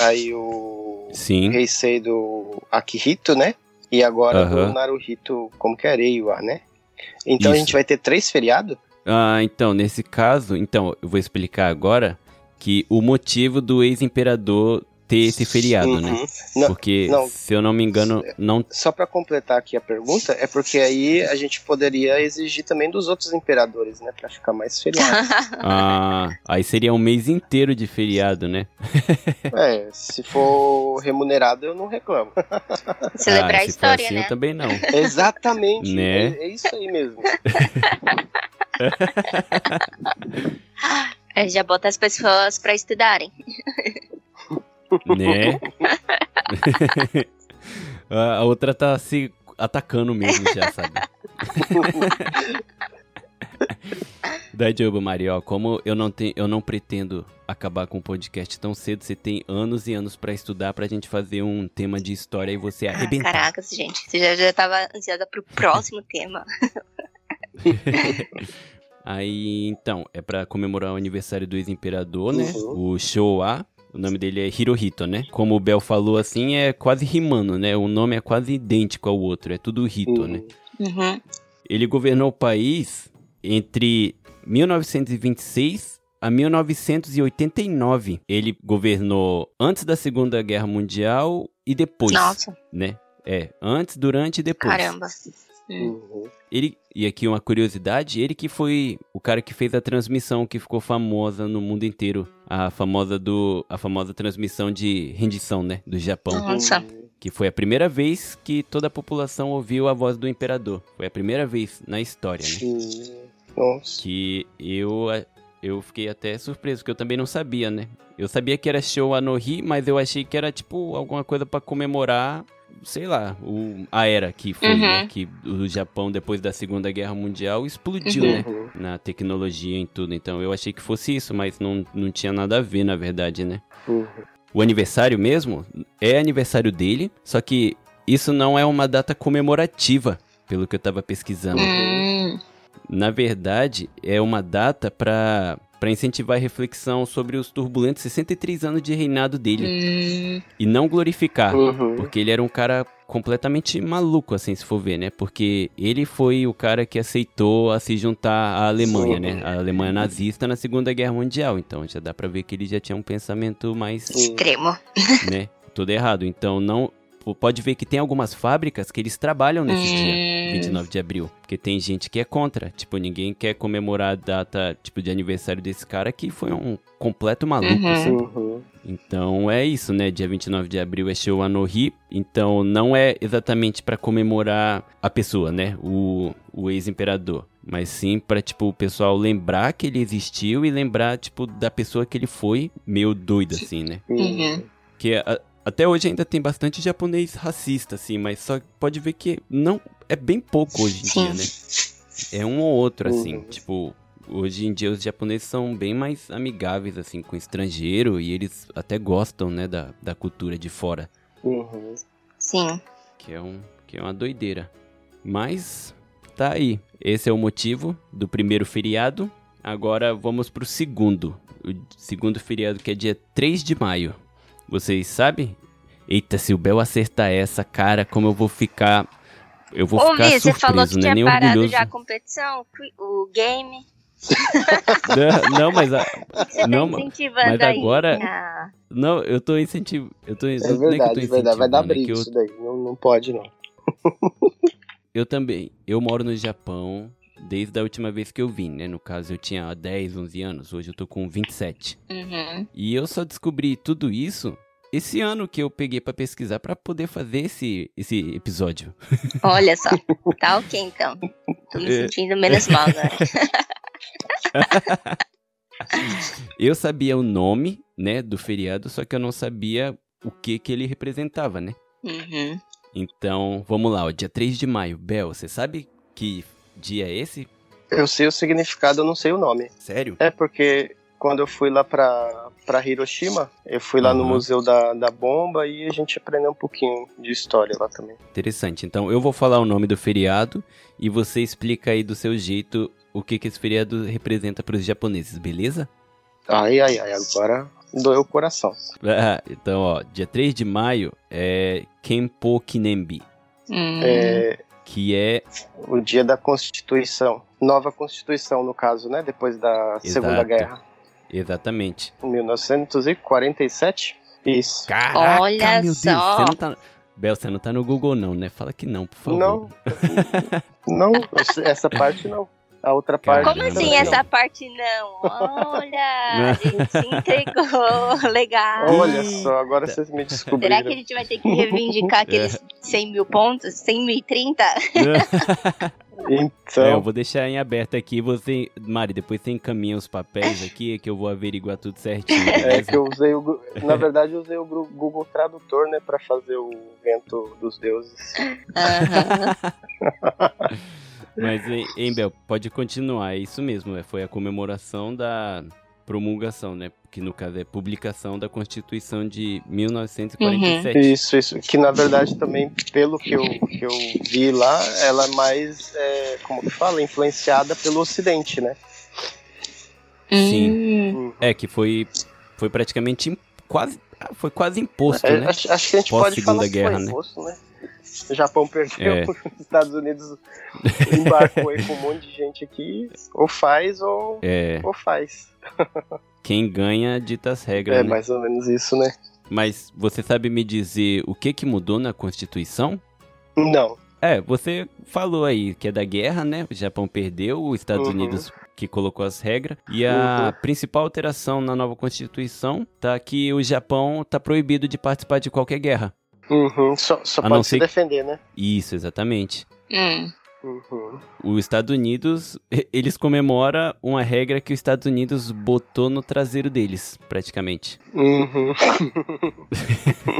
aí o Sim. Heisei do Akihito, né? E agora Aham. do Naruhito, como que é Reiwa, né? Então a Isso. gente vai ter três feriados? Ah, então, nesse caso, então, eu vou explicar agora que o motivo do ex-imperador ter esse feriado, né? Uhum. Não, Porque, não. se eu não me engano, não. Só pra completar aqui a pergunta, é porque aí a gente poderia exigir também dos outros imperadores, né? Pra ficar mais feriado. Ah, aí seria um mês inteiro de feriado, né? é, se for remunerado, eu não reclamo. Celebrar ah, a história, assim, né? eu também não. Exatamente. Né? É, é isso aí mesmo. É, já bota as pessoas pra estudarem. Né? a outra tá se atacando mesmo já, sabe? Dajoba, Maria, ó, como eu não, tenho, eu não pretendo acabar com o podcast tão cedo, você tem anos e anos pra estudar pra gente fazer um tema de história e você Ah, arrebentar. caracas, gente. Você já, já tava ansiosa pro próximo tema. Aí, então, é pra comemorar o aniversário do ex-imperador, né? Uhum. O Showa. O nome dele é Hirohito, né? Como o Bel falou assim, é quase rimando, né? O nome é quase idêntico ao outro, é tudo Hito, Uhum. né? Uhum. Ele governou o país entre 1926 a 1989. Ele governou antes da Segunda Guerra Mundial e depois, Nossa, né? É, antes, durante e depois. caramba. Uhum. Ele, e aqui uma curiosidade, ele que foi o cara que fez a transmissão que ficou famosa no mundo inteiro, a famosa do a famosa transmissão de rendição, né, do Japão, Nossa. que foi a primeira vez que toda a população ouviu a voz do imperador. Foi a primeira vez na história, né? Nossa. Que eu eu fiquei até surpreso, porque eu também não sabia, né? Eu sabia que era show Anohi, mas eu achei que era tipo alguma coisa pra comemorar, sei lá, o, a era que foi, Uhum. né? Que o Japão, depois da Segunda Guerra Mundial, explodiu, Uhum. né? Uhum. Na tecnologia e tudo. Então eu achei que fosse isso, mas não, não tinha nada a ver, na verdade, né? Uhum. O aniversário mesmo é aniversário dele, só que isso não é uma data comemorativa, pelo que eu tava pesquisando. Hum, Na verdade, é uma data para para incentivar a reflexão sobre os turbulentos 63 anos de reinado dele hum, e não glorificar, Uhum. porque ele era um cara completamente maluco assim, se for ver, né? Porque ele foi o cara que aceitou a se juntar à Alemanha, Sim. né? A Alemanha nazista na Segunda Guerra Mundial. Então já dá pra ver que ele já tinha um pensamento mais extremo. né? Tudo errado. Então não pode ver que tem algumas fábricas que eles trabalham nesse dia. Hum, 29 de abril. Porque tem gente que é contra. Tipo, ninguém quer comemorar a data, tipo, de aniversário desse cara que foi um completo maluco, Uhum. sabe? Uhum. Então é isso, né? Dia 29 de abril é show Anohi. Então não é exatamente pra comemorar a pessoa, né? O, o ex-imperador. Mas sim pra, tipo, o pessoal lembrar que ele existiu e lembrar, tipo, da pessoa que ele foi meio doido, assim, né? Uhum. Que a- até hoje ainda tem bastante japonês racista, assim, mas só pode ver que não é bem pouco hoje em dia, né? É um ou outro, assim. Uhum. Tipo, hoje em dia os japoneses são bem mais amigáveis, assim, com o estrangeiro e eles até gostam, né, da, da cultura de fora, Uhum. Sim. que é, um, que é uma doideira. Mas tá aí. Esse é o motivo do primeiro feriado. Agora vamos pro segundo. O segundo feriado que é dia 3 de maio. Vocês sabem? Eita, se o Bel acertar essa, cara, como eu vou ficar. Eu vou Ô, ficar você surpreso, falou que não é tinha nem parado orgulhoso. já a competição, o game. Não, não, mas a- Você Não, tá incentivando mas aí. agora- Ah, não, eu tô incentivando. Eu tô, É não é que eu tô verdade, verdade. Vai dar incentivando, é briga eu, isso daí. Não, não pode, não. eu também. Eu moro no Japão desde a última vez que eu vim, né? No caso, eu tinha 10, 11 anos. Hoje eu tô com 27. uhum. E eu só descobri tudo isso esse ano que eu peguei pra pesquisar pra poder fazer esse, esse episódio. Olha só. Tá ok, então. Tô me É. sentindo menos mal agora. Eu sabia o nome, né, do feriado, só que eu não sabia o que que ele representava, né? Uhum. Então, vamos lá, ó, dia 3 de maio. Bel, você sabe que dia é esse? Eu sei o significado, eu não sei o nome. Sério? É porque quando eu fui lá pra, pra Hiroshima, eu fui lá no Uhum. Museu da, da Bomba e a gente aprendeu um pouquinho de história lá também. Interessante. Então, eu vou falar o nome do feriado e você explica aí do seu jeito o que que esse feriado representa para os japoneses, beleza? Ai, ai, ai, agora doeu o coração. Ah, então, ó, dia 3 de maio é Kenpo Kinembi, Hum. É que é o dia da Constituição. Nova Constituição, no caso, né? Depois da Segunda Exato. Guerra. exatamente. 1947? Isso. Caraca, Olha meu Deus, só. você não tá Bel, você não tá no Google não, né? Fala que não, por favor. Não. Não, essa parte não. A outra parte. Como assim também essa parte não? Olha, a gente se entregou. Legal. não. Olha só, agora vocês me descobriram. Será que a gente vai ter que reivindicar aqueles 100 mil pontos? 100 mil e 30? Então, É, eu vou deixar em aberto aqui, você, Mari, depois você encaminha os papéis aqui, que eu vou averiguar tudo certinho, é beleza? que eu usei o. Na verdade, eu usei o Google Tradutor, né? Pra fazer o vento dos deuses. Aham. Mas, hein, Bel, pode continuar, é isso mesmo, é, foi a comemoração da promulgação, né? Que no caso é publicação da Constituição de 1947. Isso, isso. Que na verdade também, pelo que eu, que eu vi lá, ela é mais, é, como que fala, influenciada pelo Ocidente, né? Sim. Hum. É, que foi, foi praticamente quase, ah, foi quase imposto, É, né? acho, acho que a gente Pós pode falar Segunda que Guerra, foi né? imposto, né? O Japão perdeu, É. os Estados Unidos embarcou aí com um monte de gente aqui, ou faz ou, É, ou faz. quem ganha dita as regras, É né? mais ou menos isso, né? Mas você sabe me dizer o que que mudou na Constituição? Não. É, você falou aí que é da guerra, né? O Japão perdeu, os Estados Uhum. Unidos que colocou as regras. E a Uhum. principal alteração na nova Constituição tá que o Japão tá proibido de participar de qualquer guerra. Uhum, Só, só A pode se que- defender, né? Isso, exatamente. Hum. Uhum. Os Estados Unidos, eles comemoram uma regra que os Estados Unidos botou no traseiro deles, praticamente. Uhum.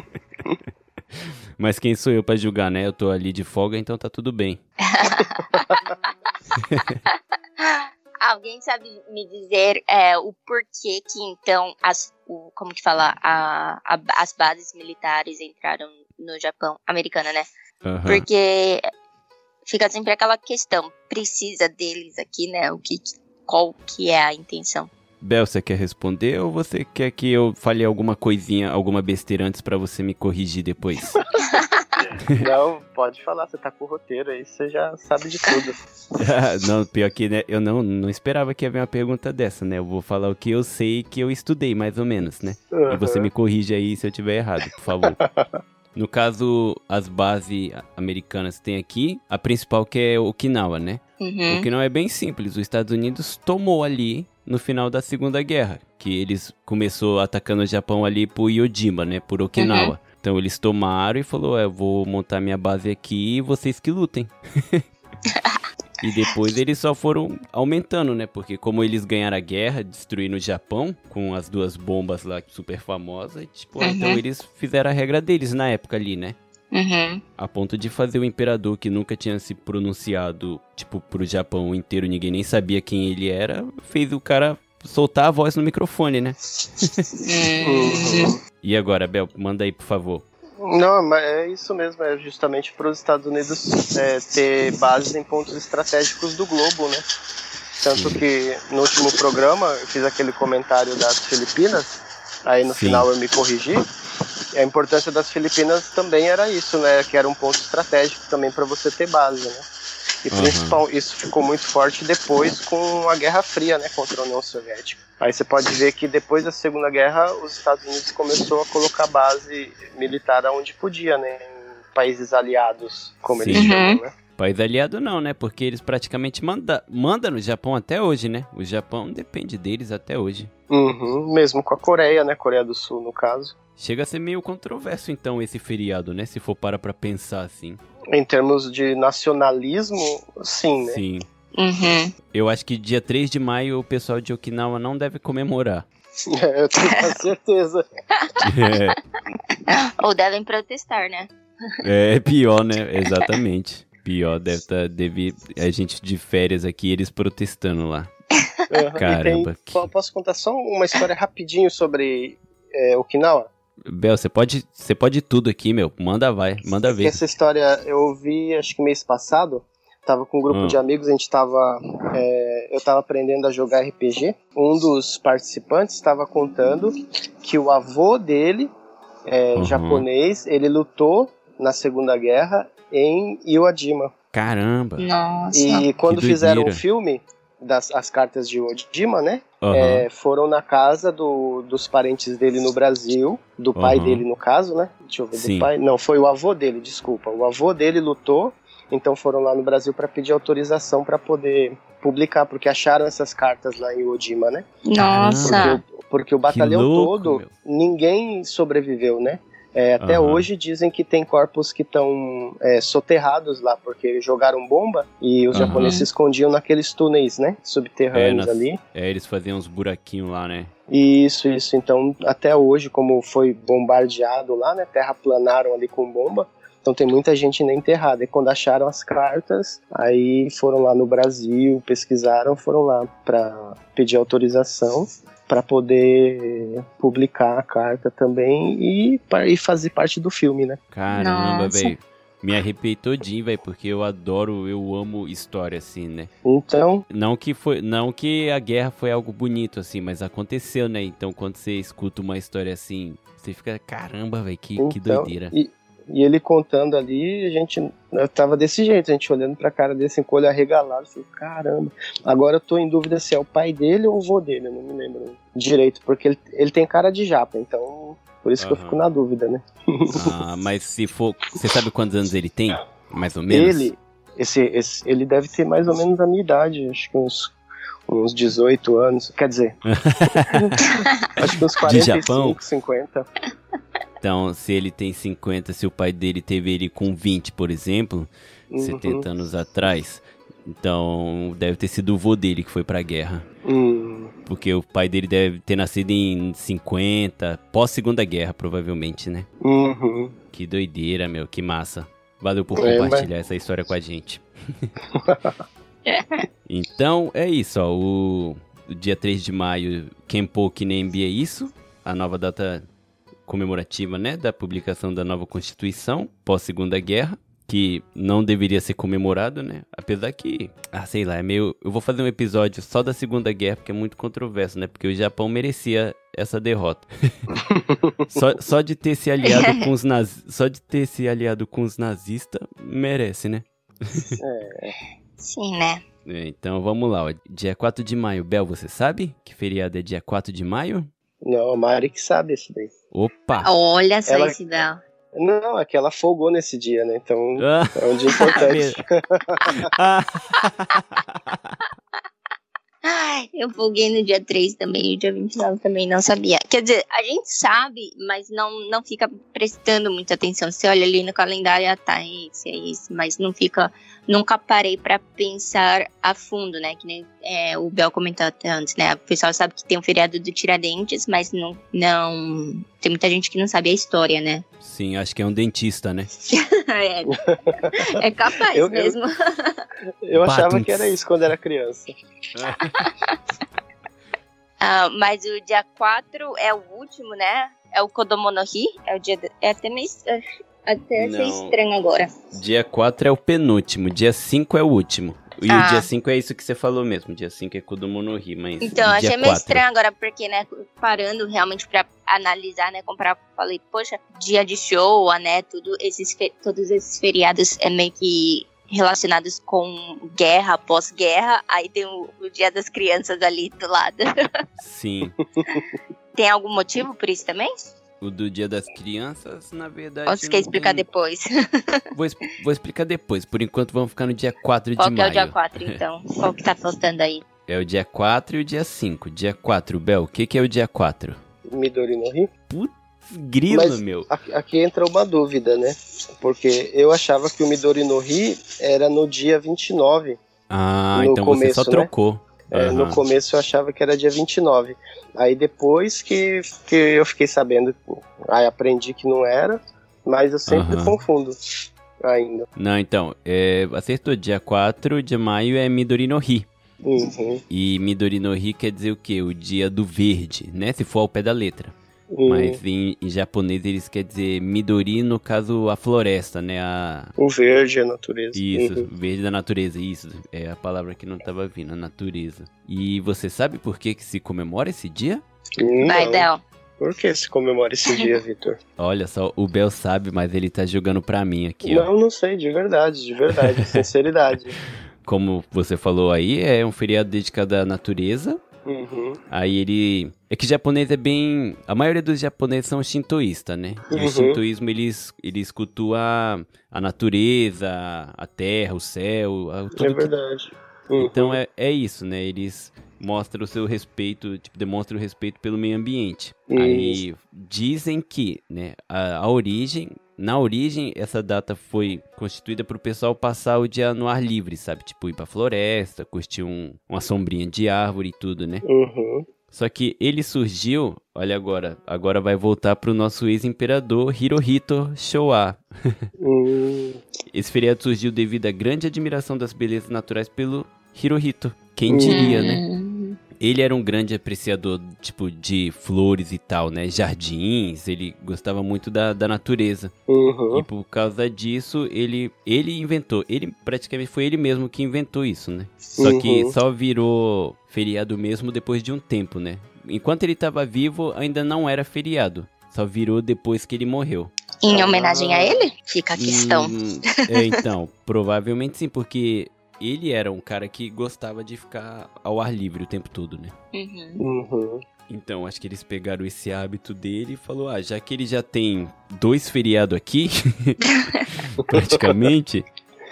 Mas quem sou eu pra julgar, né? Eu tô ali de folga, então tá tudo bem. Alguém sabe me dizer é, o porquê que então as o, como que fala a, a- as bases militares entraram no Japão americana, né? Aham. Porque fica sempre aquela questão, precisa deles aqui, né? O que qual que é a intenção? Bel, você quer responder ou você quer que eu fale alguma coisinha, alguma besteira antes pra você me corrigir depois? Não, pode falar, você tá com o roteiro aí, você já sabe de tudo. não, pior que né, eu não, não esperava que ia vir uma pergunta dessa, né? Eu vou falar o que eu sei que eu estudei, mais ou menos, né? E você me corrige aí se eu tiver errado, por favor. No caso, as bases americanas tem aqui, a principal que é Okinawa, né? Uhum. Okinawa é bem simples, os Estados Unidos tomou ali no final da Segunda Guerra, que eles começou atacando o Japão ali por Yojima, né? Por Okinawa. Então eles tomaram e falou, é, eu vou montar minha base aqui e vocês que lutem. E depois eles só foram aumentando, né? Porque como eles ganharam a guerra, destruindo o Japão com as duas bombas lá super famosas, tipo, Uhum. então eles fizeram a regra deles na época ali, né? Uhum. A ponto de fazer o imperador que nunca tinha se pronunciado, tipo, pro Japão inteiro, ninguém nem sabia quem ele era, fez o cara soltar a voz no microfone, né? Uhum. E agora, Bel, manda aí, por favor. Não, mas é isso mesmo, é justamente para os Estados Unidos é, ter bases em pontos estratégicos do globo, né? Tanto que no último programa eu fiz aquele comentário das Filipinas, aí no Sim. final eu me corrigi. E a importância das Filipinas também era isso, né? Que era um ponto estratégico também para você ter base, né? E Aham. principal, isso ficou muito forte depois com a Guerra Fria, né? Contra a União Soviética. Aí você pode ver que depois da Segunda Guerra, os Estados Unidos começou a colocar base militar onde podia, né? Em países aliados, como eles Sim. chamam, né? País aliado não, né? Porque eles praticamente mandam manda no Japão até hoje, né? O Japão depende deles até hoje. Uhum, mesmo com a Coreia, né? Coreia do Sul, no caso. Chega a ser meio controverso, então, esse feriado, né? Se for para pra pensar assim. Em termos de nacionalismo, sim, né? Sim. Uhum. Eu acho que dia 3 de maio o pessoal de Okinawa não deve comemorar. Eu tenho quase certeza. é, Ou devem protestar, né? é pior, né? Exatamente. Pior, deve estar. Deve, a gente de férias aqui, eles protestando lá. Uhum. Caramba, tem, que- po- Posso contar só uma história rapidinho sobre é, Okinawa? Bel, você pode, você pode tudo aqui, meu. Manda vai, manda ver. Essa história eu ouvi, acho que mês passado. Tava com um grupo Hum. de amigos, a gente tava. é, eu tava aprendendo a jogar RPG. Um dos participantes estava contando que o avô dele, é, Uhum. japonês, ele lutou na Segunda Guerra em Iwo-Jima. Caramba. Nossa. E quando fizeram o doideira. filme das as cartas de Iwo Jima, né? Aham. é, foram na casa do- dos parentes dele no Brasil, do pai Aham. dele no caso, né? Deixa eu ver, Sim. do pai. Não, foi o avô dele, desculpa. O avô dele lutou, então foram lá no Brasil para pedir autorização para poder publicar, porque acharam essas cartas lá em Iwo Jima, né? Nossa. Porque, o- porque o batalhão louco, todo, meu. ninguém sobreviveu, né? É, até Aham. hoje dizem que tem corpos que estão é, soterrados lá, porque jogaram bomba e os Aham. japoneses se escondiam naqueles túneis, né? Subterrâneos É, nas- ali. É, eles faziam uns buraquinhos lá, né? Isso, isso. Então, até hoje, como foi bombardeado lá, né? Terraplanaram ali com bomba. Então tem muita gente ainda enterrada. E quando acharam as cartas, aí foram lá no Brasil, pesquisaram, foram lá para pedir autorização para poder publicar a carta também e, e fazer parte do filme, né? Caramba, velho. Me arrepiei todinho, velho, porque eu adoro, eu amo história assim, né? Então, Não que foi, não que a guerra foi algo bonito assim, mas aconteceu, né? Então quando você escuta uma história assim, você fica, caramba, velho, que, que então doideira. E, e ele contando ali, a gente tava desse jeito, a gente olhando pra cara desse com o olho arregalado, falei, caramba. Agora eu tô em dúvida se é o pai dele ou o vô dele, eu não me lembro direito, porque ele, ele tem cara de japa, então por isso que eu fico na dúvida, né? Ah, mas se for, você sabe quantos anos ele tem? Mais ou menos? Ele, esse, esse, ele deve ter mais ou menos a minha idade, acho que uns, uns 18 anos. Quer dizer, acho que uns 45, Japão? 50. Então, se ele tem 50, se o pai dele teve ele com 20, por exemplo, Uhum. 70 anos atrás, então deve ter sido o vô dele que foi pra guerra. Hum, Porque o pai dele deve ter nascido em 50, pós-segunda guerra, provavelmente, né? uhum. Que doideira, meu, que massa. Valeu por É, compartilhar essa história com a gente. então, é isso, ó. O, o dia 3 de maio, Kenpo Kinembi é isso. A nova data comemorativa, né? Da publicação da nova Constituição, pós-segunda guerra. Que não deveria ser comemorado, né? Apesar que, ah, sei lá, é meio. Eu vou fazer um episódio só da Segunda Guerra, porque é muito controverso, né? Porque o Japão merecia essa derrota. só, só de ter se aliado com os naz... Só de ter se aliado com os nazistas, merece, né? Sim, né? É, Então vamos lá, ó. dia 4 de maio. Bel, você sabe que feriado é dia 4 de maio? Não, a Mari que sabe esse daí. Opa! Olha só Ela- esse Bel. Não, é que ela folgou nesse dia, né? Então Ah, é um dia importante. Ai, eu folguei no dia 3 também, e o dia 29 também não sabia. Quer dizer, a gente sabe, mas não, não fica prestando muita atenção. Você olha ali no calendário, ah, tá, esse, é esse, mas não fica. Nunca parei pra pensar a fundo, né? Que nem é, o Bel comentou antes, né? O pessoal sabe que tem o feriado do Tiradentes, mas não, não. Tem muita gente que não sabe a história, né? sim, acho que é um dentista, né? é, é capaz Eu- eu- mesmo. Eu achava Batunts. que era isso quando era criança. Ah, mas o dia 4 é o último, né? É o Kodomo no Hi. É o dia. do- É até meio. Até achei Não. estranho agora. Dia 4 é o penúltimo, dia 5 é o último. E Ah. o dia 5 é isso que você falou mesmo, dia 5 é Kodomo no Hi, mas Então, achei meio 4. estranho agora, porque, né, parando realmente pra analisar, né, comparar, falei, poxa, dia de show, né, tudo esses, todos esses feriados é meio que relacionados com guerra, pós-guerra, aí tem o, o dia das crianças ali do lado. Sim, tem algum motivo por isso também? O do dia das crianças, na verdade... Ou você quer explicar tem- depois? Vou, vou explicar depois, por enquanto vamos ficar no dia 4 Qual de que é o maio. dia 4, então? Qual que tá faltando aí? É o dia 4 e o dia 5. Dia 4, Bel, o que, que é o dia 4? Midori no Ri. Grilo, Mas- meu. Aqui, aqui entra uma dúvida, né? Porque eu achava que o Midori no Ri era no dia 29. Ah, no então você só começo, né? trocou. É, no Aham. começo eu achava que era dia 29. Aí depois que, que eu fiquei sabendo, aí aprendi que não era, mas eu sempre Aham. confundo ainda. Não, então, é, acertou. Dia 4 de maio é Midori no Hi. Uhum, E Midori no Hi quer dizer o quê? O dia do verde, né? Se for ao pé da letra. Mas em, em japonês eles quer dizer Midori, no caso, a floresta, né? A... O verde, a natureza. Isso, Uhum. verde da natureza, isso. É a palavra que não tava vindo, a natureza. E você sabe por que, que se comemora esse dia? Vai, Não. Bel. Por que se comemora esse dia, Vitor? Olha só, o Bel sabe, mas ele tá jogando pra mim aqui, ó. Não, não sei, de verdade, de verdade, sinceridade. Como você falou aí, é um feriado dedicado à natureza. Uhum. Aí ele. É que japonês é bem. A maioria dos japoneses são shintoístas, né? E Uhum. o shintoísmo eles, eles cultua a, a natureza, a terra, o céu, a- tudo É que- verdade. Uhum. Então é, é isso, né? Eles mostram o seu respeito, tipo, demonstram o respeito pelo meio ambiente. Aí dizem que, né, a, a origem, na origem, essa data foi constituída para o pessoal passar o dia no ar livre, sabe? Tipo, ir pra floresta, curtir um, uma sombrinha de árvore e tudo, né? Uhum. Só que ele surgiu, olha agora, agora vai voltar pro nosso ex-imperador Hirohito Showa. Uhum. Esse feriado surgiu devido à grande admiração das belezas naturais pelo Hirohito. Quem diria, né? Ele era um grande apreciador, tipo, de flores e tal, né? Jardins, ele gostava muito da, da natureza. Uhum. E por causa disso, ele, ele inventou. Ele praticamente foi ele mesmo que inventou isso, né? Só que Uhum. só virou feriado mesmo depois de um tempo, né? Enquanto ele tava vivo, ainda não era feriado. Só virou depois que ele morreu. Em homenagem a ele? Fica a questão. Hum, é, então, provavelmente sim, porque ele era um cara que gostava de ficar ao ar livre o tempo todo, né? Uhum. Uhum. Então, acho que eles pegaram esse hábito dele e falou: "Ah, já que ele já tem dois feriados aqui, praticamente,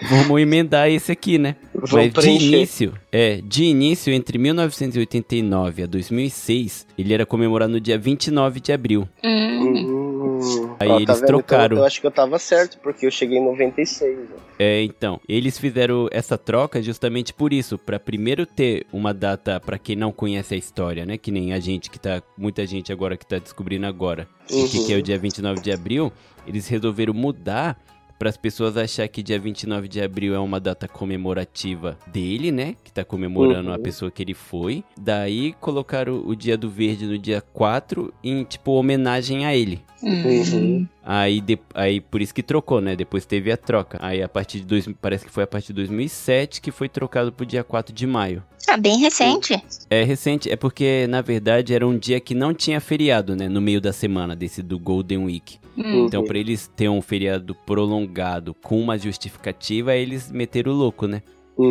vamos emendar esse aqui, né? Vamos Mas de início, é, de início, entre 1989 a 2006, ele era comemorado no dia 29 de abril. Hum. Hum, Aí ó, eles tá trocaram. Então, eu acho que eu tava certo, porque eu cheguei em 96. ó. É, então, eles fizeram essa troca justamente por isso, pra primeiro ter uma data pra quem não conhece a história, né? Que nem a gente que tá, muita gente agora que tá descobrindo agora, o que, Uhum. que é o dia 29 de abril, eles resolveram mudar para as pessoas achar que dia 29 de abril é uma data comemorativa dele, né? Que tá comemorando Uhum. a pessoa que ele foi. Daí colocaram o dia do verde no dia 4 em tipo homenagem a ele. Uhum. Aí, de- aí por isso que trocou, né? Depois teve a troca. Aí a partir de dois, parece que foi a partir de 2007 que foi trocado pro dia 4 de maio. Ah, bem recente. É recente, é porque na verdade era um dia que não tinha feriado, né? No meio da semana desse do Golden Week. Hum. Então, pra eles ter um feriado prolongado com uma justificativa, eles meteram o louco, né? Hum.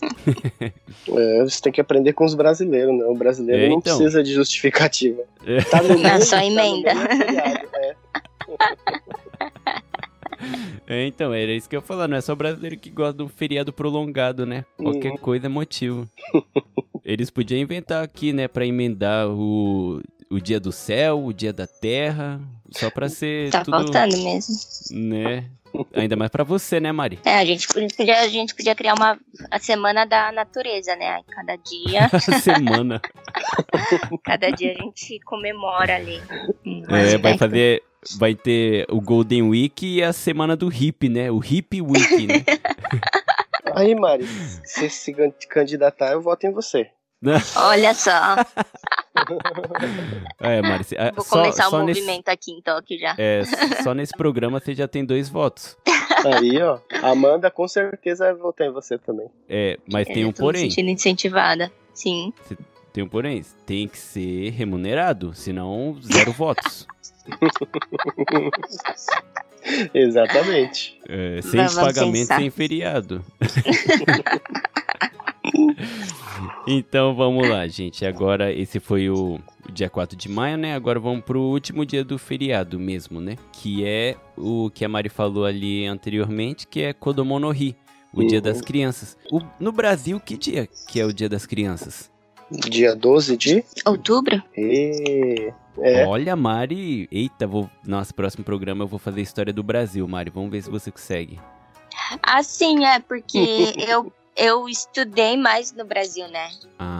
É, você tem que aprender com os brasileiros, né? O brasileiro É, não então. precisa de justificativa. É. Tá no meio, só tá no emenda. meio, então, era isso que eu ia falar. Não é só brasileiro que gosta de um feriado prolongado, né? Qualquer Uhum. coisa é motivo. Eles podiam inventar aqui, né? Pra emendar o, o dia do céu, o dia da terra. Só pra ser Tá tudo, faltando mesmo. né? Ainda mais pra você, né, Mari? É, a gente podia, a gente podia criar uma a semana da natureza, né? Cada dia, A semana. cada dia a gente comemora ali. É, vai aspecto. fazer... Vai ter o Golden Week e a semana do hip, né? O Hip Week, né? Aí, Mari, se se can- candidatar, eu voto em você. Olha só, É, Mari, vou só, começar o só nesse, movimento aqui então, aqui já. é, só nesse programa você já tem dois votos. Aí, ó. Amanda com certeza vai votar em você também. É, mas tem Eu um tô me porém. sentindo incentivada. Sim. Tem um porém. Tem que ser remunerado, senão zero votos. Exatamente. É, sem Vamos pagamento, pensar. sem feriado. então vamos lá, gente. Agora esse foi o, dia 4 de maio, né? Agora vamos pro último dia do feriado mesmo, né? Que é o que a Mari falou ali anteriormente, que é Kodomo no Hi, o dia Uhum. das crianças. O- no Brasil, que dia que é o dia das crianças? Dia 12 de. Outubro? E... É. Olha, Mari. Eita, vou. Nosso próximo programa eu vou fazer a história do Brasil, Mari. Vamos ver se você consegue. Assim, é, porque eu, eu estudei mais no Brasil, né?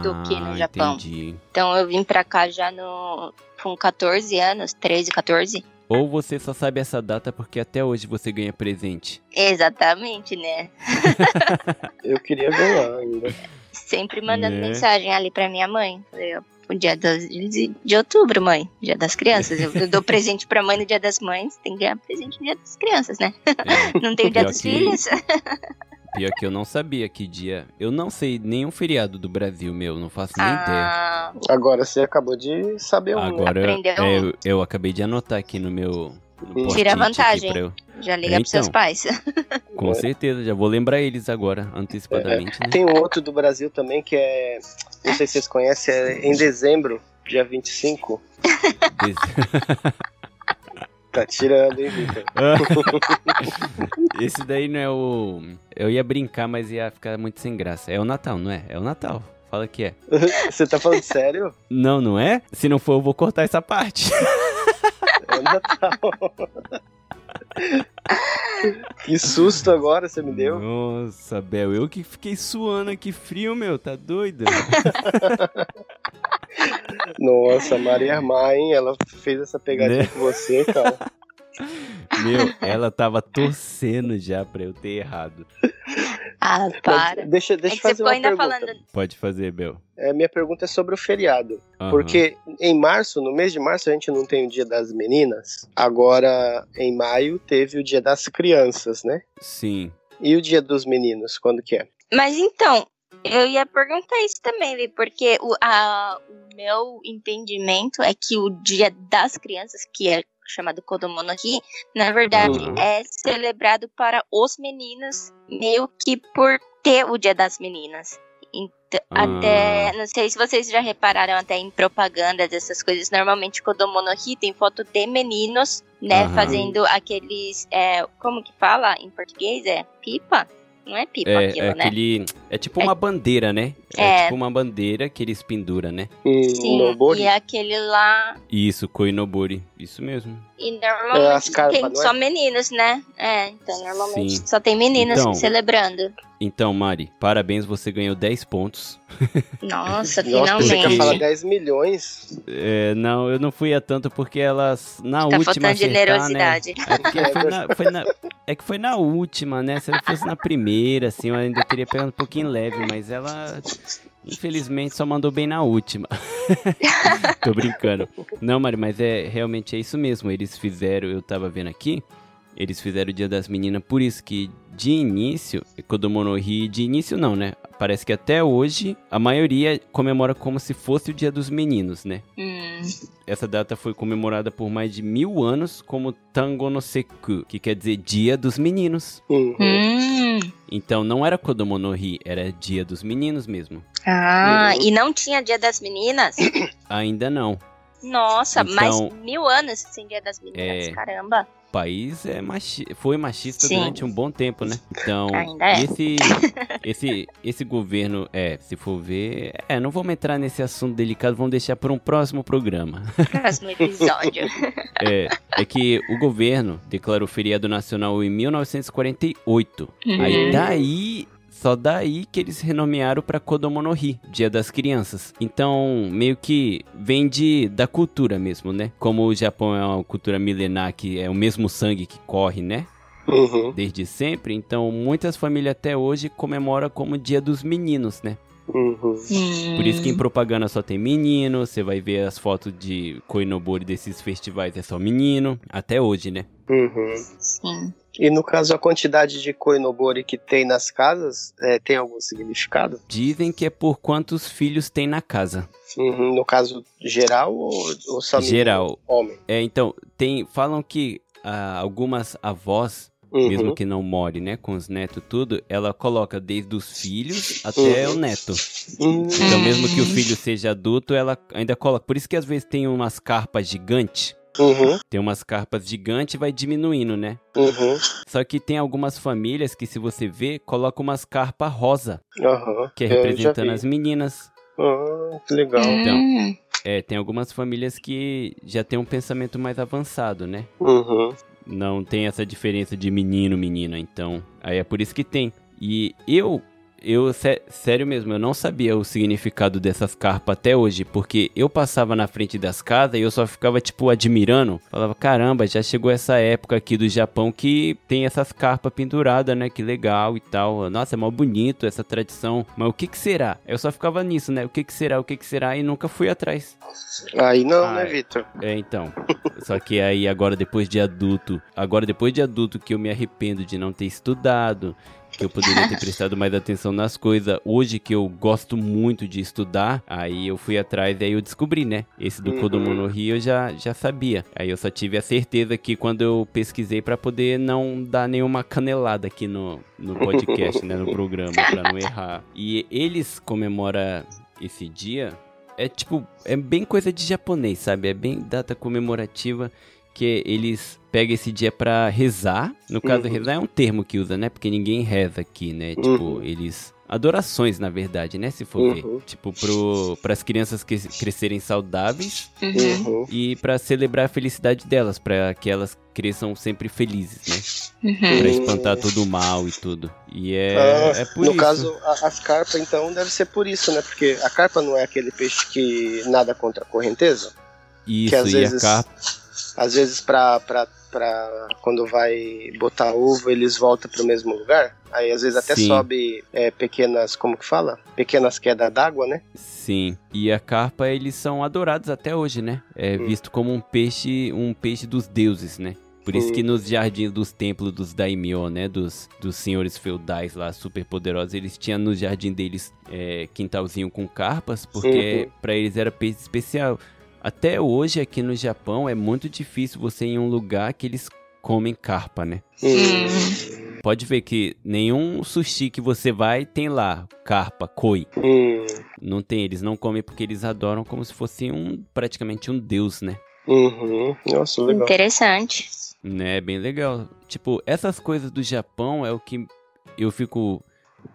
Do que no Ah, Japão. Entendi. Então eu vim pra cá já no, com 14 anos, 13, 14. Ou você só sabe essa data porque até hoje você ganha presente. Exatamente, né? Eu queria ganhar ainda. Sempre mandando Né? mensagem ali pra minha mãe. Falei, ó, O dia 12 de, de outubro, mãe. Dia das crianças. Eu, eu dou presente pra mãe no dia das mães. Tem que ganhar presente no dia das crianças, né? É, Não tem o dia Pior dos que- filhos. pior que eu não sabia que dia. Eu não sei nenhum feriado do Brasil, meu. Não faço nem ideia. Ah, Agora você acabou de saber um. né? Agora eu, aprendeu é, eu, eu acabei de anotar aqui no meu. Tira vantagem. eu- já liga É, pros seus então. pais. com É. certeza, já vou lembrar eles agora, antecipadamente, né? Tem um outro do Brasil também que é. Não sei se vocês conhecem, é em dezembro, dia 25. Tá tirando, hein, Victor? Esse daí não é o. Eu ia brincar, mas ia ficar muito sem graça. É o Natal, não é? É o Natal. Fala que é. Você tá falando sério? Não, não é? Se não for, eu vou cortar essa parte. Natal. Que susto agora você me deu. Nossa, Bel, eu que fiquei suando aqui frio, meu, tá doida? Nossa, Maria Armar, hein? Ela fez essa pegadinha Né? com você, cara. meu, ela tava torcendo já pra eu ter errado. Ah, para. Mas Deixa, É deixa que você fazer ficou uma ainda pergunta. falando. Pode fazer, Bel. É, minha pergunta é sobre o feriado. Aham. Porque em março, no mês de março, a gente não tem o dia das meninas. Agora, em maio, teve o dia das crianças, né? Sim. E o dia dos meninos, quando que é? Mas então, eu ia perguntar isso também, Vi, porque o, a- o meu entendimento é que o dia das crianças, que é chamado Kodomo no Hi, na verdade Uhum. é celebrado para os meninos, meio que por ter o dia das meninas. Então, Ah. até, não sei se vocês já repararam até em propagandas dessas coisas, normalmente Kodomo no Hi tem foto de meninos, né, Aham. fazendo aqueles, é, como que fala em português? É pipa? Não é pipa É, aquilo, é né? aquele. É tipo uma bandeira, né? É, É. tipo uma bandeira que eles penduram, né? Hum, Sim, Nobori? e aquele lá. Isso, Koinobori. Isso mesmo. E normalmente É, carpas, tem é? só meninos, né? É, então normalmente Sim. só tem meninos Então. celebrando. Então, Mari, parabéns, você ganhou 10 pontos. Nossa, Nossa, pensei que ia finalmente. falar 10 milhões. É, não, eu não fui a tanto porque elas na Tá última faltando acertar, generosidade. Né? É, foi na, foi na- é que foi na última, né? Se ela fosse na primeira, assim, eu ainda teria pegado um pouquinho leve, mas ela infelizmente só mandou bem na última. Tô brincando. Não, Mari, mas é realmente é isso mesmo. Eles fizeram, eu tava vendo aqui, eles fizeram o Dia das Meninas, por isso que de início, Kodomonohi, de início não, né? Parece que até hoje a maioria comemora como se fosse o Dia dos Meninos, né? Hum, Essa data foi comemorada por mais de mil anos como Tango no Seku, que quer dizer Dia dos Meninos. Uhum. hum. Então não era Kodomo no Hi, era Dia dos Meninos mesmo. Ah, Uhum. e não tinha Dia das Meninas? Ainda não. Nossa, Então- mais mil anos sem Dia das Meninas, É. caramba. País é machi foi machista Sim. durante um bom tempo, né? Então, é. esse, esse, esse governo, é, se for ver, é, não vamos entrar nesse assunto delicado, vamos deixar para um próximo programa. Próximo episódio. É, é que o governo declarou feriado nacional em 1948. Uhum. Aí daí, só daí que eles renomearam pra Kodomo no Hi, Dia das Crianças. Então, meio que vem de, da cultura mesmo, né? Como o Japão é uma cultura milenar que é o mesmo sangue que corre, né? Uhum. Desde sempre, então muitas famílias até hoje comemoram como Dia dos Meninos, né? Uhum. Por isso que em propaganda só tem menino, você vai ver as fotos de Koinobori desses festivais é só menino, até hoje, né? Uhum. Sim. E no caso, a quantidade de koinobori que tem nas casas é, tem algum significado? Dizem que é por quantos filhos tem na casa. Uhum. No caso geral ou, ou só? Geral. Homem. É, então, tem. Falam que ah, algumas avós, Uhum. mesmo que não more, né, com os netos tudo, ela coloca desde os filhos até Uhum. o neto. Uhum. Então, mesmo que o filho seja adulto, ela ainda coloca. Por isso que às vezes tem umas carpas gigantes. Uhum. Tem umas carpas gigantes e vai diminuindo, né? Uhum. Só que tem algumas famílias que, se você ver, colocam umas carpas rosa, Aham. que é representando as meninas. Ah, que legal. Então. Hum, É, tem algumas famílias que já tem um pensamento mais avançado, né? Uhum. Não tem essa diferença de menino, menina, então. Aí é por isso que tem. E eu, eu, sé- sério mesmo, eu não sabia o significado dessas carpas até hoje, porque eu passava na frente das casas e eu só ficava, tipo, admirando. Falava, caramba, já chegou essa época aqui do Japão que tem essas carpas penduradas, né? Que legal e tal. Nossa, é mó bonito essa tradição. Mas o que que será? Eu só ficava nisso, né? O que que será? O que que será? E nunca fui atrás. Aí não, Ah, né. Vitor? É, então. Só que aí agora depois de adulto, agora depois de adulto que eu me arrependo de não ter estudado, que eu poderia ter prestado mais atenção nas coisas. Hoje que eu gosto muito de estudar, aí eu fui atrás e aí eu descobri, né? Esse do Uhum. Kodomo no Rio eu já, já sabia. Aí eu só tive a certeza que quando eu pesquisei pra poder não dar nenhuma canelada aqui no, no podcast, né? No programa, pra não errar. E eles comemoram esse dia é tipo, é bem coisa de japonês, sabe? É bem data comemorativa que eles pegam esse dia pra rezar. No caso, Uhum. rezar é um termo que usa, né? Porque ninguém reza aqui, né? Tipo, Uhum. eles. Adorações, na verdade, né? Se for Uhum. ver. Tipo, pro, pras crianças que crescerem saudáveis uhum, Uhum. e pra celebrar a felicidade delas, pra que elas cresçam sempre felizes, né? uhum. Pra espantar todo o mal e tudo. E é, Ah, é por no isso. caso, a- as carpas, então, deve ser por isso, né? Porque a carpa não é aquele peixe que nada contra a correnteza? Isso, às e vezes- a carpa. Às vezes, pra quando vai botar ovo, eles voltam pro mesmo lugar. Aí, às vezes, até Sim. sobe é, pequenas, como que fala? Pequenas quedas d'água, né? Sim, e a carpa eles são adorados até hoje, né? É Hum. visto como um peixe, um peixe dos deuses, né? Por isso Hum. que nos jardins dos templos dos daimyo, né? Dos, dos senhores feudais lá, super poderosos, eles tinham no jardim deles é, quintalzinho com carpas, porque pra eles era peixe especial. Até hoje, aqui no Japão, é muito difícil você ir em um lugar que eles comem carpa, né? Hum. Pode ver que nenhum sushi que você vai tem lá carpa, koi. Hum. Não tem, eles não comem porque eles adoram como se fosse um praticamente um deus, né? Uhum. Nossa, legal. Interessante. Né, bem legal. Tipo, essas coisas do Japão é o que eu fico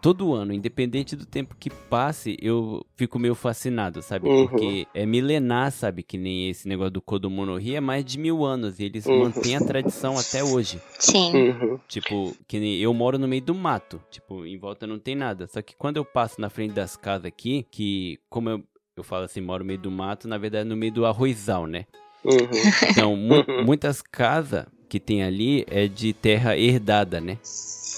todo ano, independente do tempo que passe, eu fico meio fascinado, sabe? Uhum. Porque é milenar, sabe? Que nem esse negócio do Kodomonohi é mais de mil anos e eles Uhum. mantêm a tradição até hoje. Sim. Uhum. Tipo, que nem eu moro no meio do mato, tipo, em volta não tem nada. Só que quando eu passo na frente das casas aqui, que como eu, eu falo assim, moro no meio do mato, na verdade é no meio do arrozal, né? Uhum. Então, mu- muitas casas que tem ali é de terra herdada, né?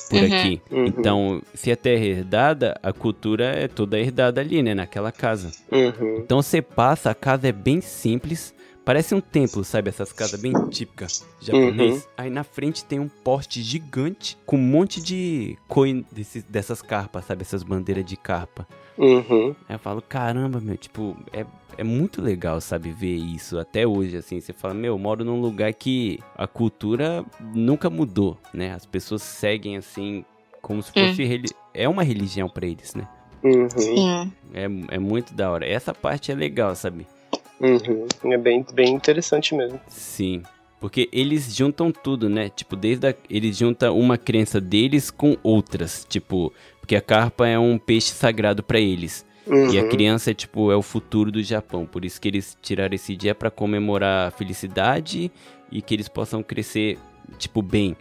Por Uhum. aqui. Uhum. Então, se é terra herdada, a cultura é toda herdada ali, né? Naquela casa. Uhum. Então você passa, a casa é bem simples. Parece um templo, sabe? Essas casas bem típicas japonês. Uhum. Aí na frente tem um poste gigante com um monte de coin desses, dessas carpas, sabe? Essas bandeiras de carpa. Uhum. Aí eu falo, caramba, meu, tipo, é, é muito legal, sabe, ver isso até hoje, assim. Você fala, meu, eu moro num lugar que a cultura nunca mudou, né? As pessoas seguem, assim, como se fosse. reli- É uma religião pra eles, né? Uhum. Sim. É, é muito da hora. Essa parte é legal, sabe? Uhum. É bem, bem interessante mesmo. Sim. Porque eles juntam tudo, né? Tipo, desde a, eles juntam uma crença deles com outras. Tipo, porque a carpa é um peixe sagrado pra eles. Uhum. E a criança é tipo é o futuro do Japão, por isso que eles tiraram esse dia pra comemorar a felicidade e que eles possam crescer tipo bem.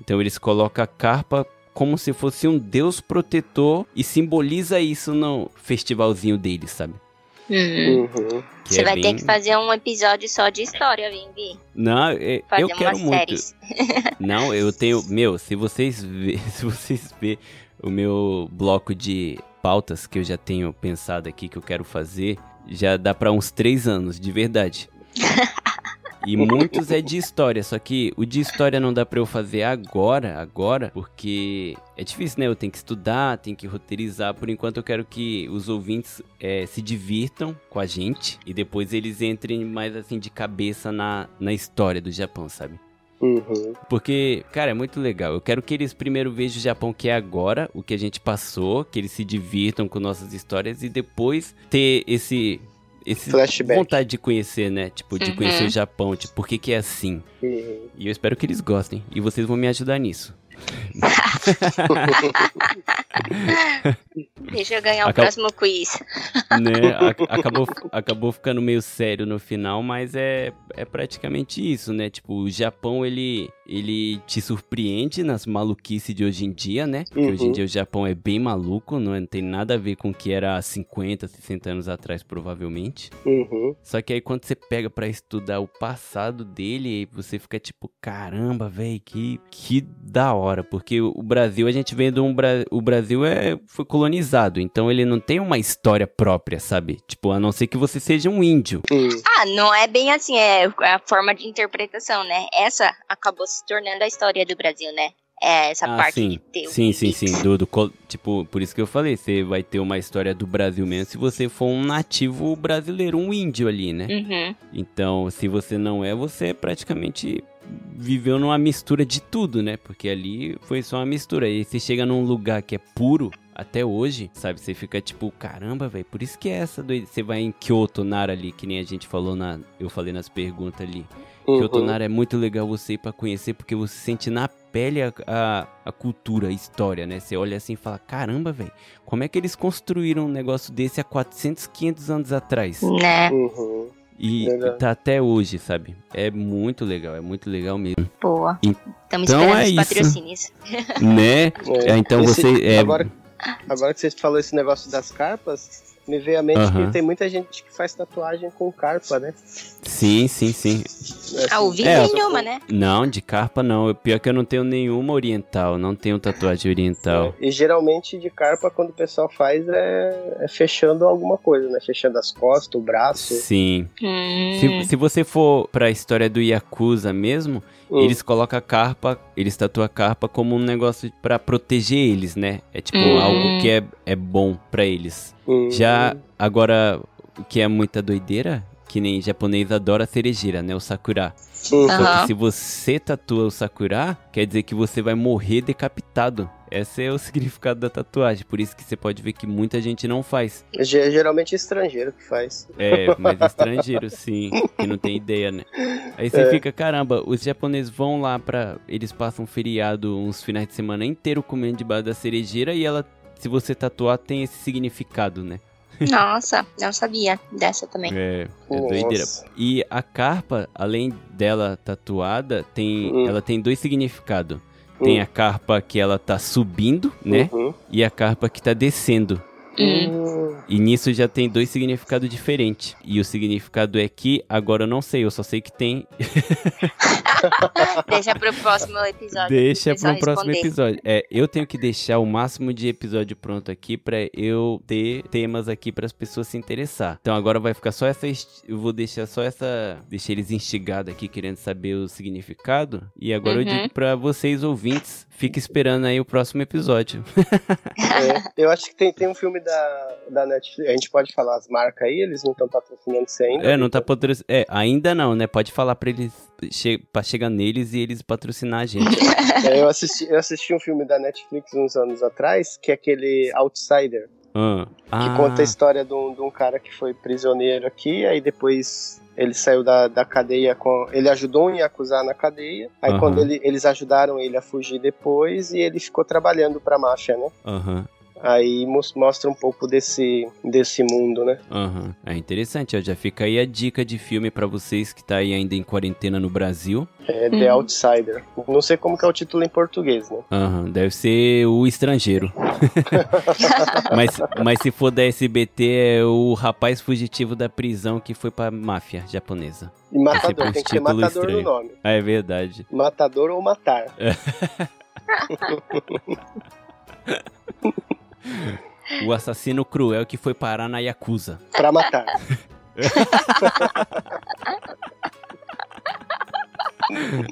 Então eles colocam a carpa como se fosse um deus protetor e simboliza isso no festivalzinho deles, sabe? Uhum. Uhum. Você é vai bem- ter que fazer um episódio só de história, vem, Vi. Não, é- Fazer eu quero muito. séries. Não, eu tenho, meu, se vocês vê, se vocês vê o meu bloco de pautas que eu já tenho pensado aqui que eu quero fazer, já dá pra uns três anos, de verdade. E muitos é de história, só que o de história não dá pra eu fazer agora, agora, porque é difícil, né? Eu tenho que estudar, tenho que roteirizar. Por enquanto eu quero que os ouvintes eh, se divirtam com a gente e depois eles entrem mais assim de cabeça na, na história do Japão, sabe? Uhum. Porque, cara, é muito legal. Eu quero que eles primeiro vejam o Japão que é agora, o que a gente passou, que eles se divirtam com nossas histórias e depois ter esse. Esse Flashback. vontade de conhecer, né? Tipo, de Uhum. conhecer o Japão, tipo, por que que é assim? Uhum. E eu espero que eles gostem. E vocês vão me ajudar nisso. Deixa eu ganhar o Acab- próximo quiz. né? Acabou, acabou ficando meio sério no final, mas é, é praticamente isso, né? Tipo, o Japão, ele, ele te surpreende nas maluquices de hoje em dia, né? Porque hoje em Uhum. dia o Japão é bem maluco, não, é- não tem nada a ver com o que era há 50, 60 anos atrás, provavelmente. Uhum. Só que aí quando você pega pra estudar o passado dele, você fica tipo, caramba, velho, que, que da hora. Porque o Brasil, a gente vem de um. Bra... O Brasil é... foi colonizado, então ele não tem uma história própria, sabe? Tipo, a não ser que você seja um índio. Uhum. Ah, não é bem assim, é a forma de interpretação, né? Essa acabou se tornando a história do Brasil, né? É essa Ah, parte sim. de ter o Sim, sim, sim. Do, do tipo, por isso que eu falei, você vai ter uma história do Brasil mesmo se você for um nativo brasileiro, um índio ali, né? Uhum. Então, se você não é, você praticamente viveu numa mistura de tudo, né? Porque ali foi só uma mistura. E você chega num lugar que é puro até hoje, sabe? Você fica tipo, caramba, velho, por isso que é essa doida. Você vai em Kyoto, Nara ali, que nem a gente falou na. Eu falei nas perguntas ali. Kyoto Uhum. Nara é muito legal você ir pra conhecer, porque você sente na pele a, a, a cultura, a história, né? Você olha assim e fala, caramba, velho, como é que eles construíram um negócio desse há 400, 500 anos atrás? Né? Uhum. E Verdade. tá até hoje, sabe? É muito legal, é muito legal mesmo. Boa. Estamos Então esperando é os isso. patrocínios. né? É. É, então Esse- você. É, Agora, agora que você falou esse negócio das carpas, me veio à mente que tem muita gente que faz tatuagem com carpa, né? Sim, sim, sim. Ah, o Assim, Vini É, tem uma, né? Não, de carpa não. Pior que eu não tenho nenhuma oriental. Não tenho tatuagem oriental. E geralmente de carpa, quando o pessoal faz, é, é fechando alguma coisa, né? Fechando as costas, o braço. Sim. Hum. Se, se você for pra história do Yakuza mesmo, Hum. eles colocam a carpa, eles tatuam a carpa como um negócio pra proteger eles, né? É tipo Hum. algo que é, é bom pra eles. Hum. Já agora, o que é muita doideira que nem japonês adora cerejeira, né? O sakura. Uhum. Só que se você tatua o sakura, quer dizer que você vai morrer decapitado. Esse é o significado da tatuagem. Por isso que você pode ver que muita gente não faz. Ge- Geralmente é estrangeiro que faz. É, mas estrangeiro, sim, que não tem ideia, né? Aí você É. fica, caramba, os japoneses vão lá pra. Eles passam feriado uns finais de semana inteiro comendo debaixo da cerejeira e ela, se você tatuar, tem esse significado, né? Nossa, não sabia dessa também. É, é doideira. E a carpa, além dela tatuada, tem, Hum. ela tem dois significados. Tem Hum. a carpa que ela tá subindo, né? Uhum. E a carpa que tá descendo. Hum. E nisso já tem dois significados diferentes. E o significado é que, agora eu não sei, eu só sei que tem. Deixa pro próximo episódio. Deixa o pessoal para um próximo responder. episódio. É, eu tenho que deixar o máximo de episódio pronto aqui pra eu ter temas aqui para as pessoas se interessar. Então agora vai ficar só essa. Eu vou deixar só essa. Deixar eles instigados aqui querendo saber o significado. E agora eu Uhum. digo pra vocês ouvintes, fique esperando aí o próximo episódio. É, eu acho que tem, tem um filme da, da Netflix. A gente pode falar as marcas aí, eles não estão patrocinando isso ainda. É, não tá patrocinando. É, ainda não, né? Pode falar pra eles. Che... Pra chegar neles e eles patrocinar a gente. É, eu, assisti, eu assisti um filme da Netflix uns anos atrás, que é aquele Outsider, Ah. que conta a história de um, de um cara que foi prisioneiro aqui, aí depois ele saiu da, da cadeia com. Ele ajudou um Yakuza na cadeia. Aí Aham. quando ele- eles ajudaram ele a fugir depois e ele ficou trabalhando pra máfia, né? Aham. Aí mos- mostra um pouco desse, desse mundo, né? Aham. É interessante, ó. Já fica aí a dica de filme pra vocês que tá aí ainda em quarentena no Brasil. É The Uhum. Outsider. Não sei como que é o título em português, né? Aham. Deve ser o estrangeiro. mas, mas se for da SBT, é o rapaz fugitivo da prisão que foi pra máfia japonesa. E Matador, tem que ter Matador estranhos. no nome. Ah, é verdade. Matador ou Matar. O assassino cruel que foi parar na Yakuza. Pra matar.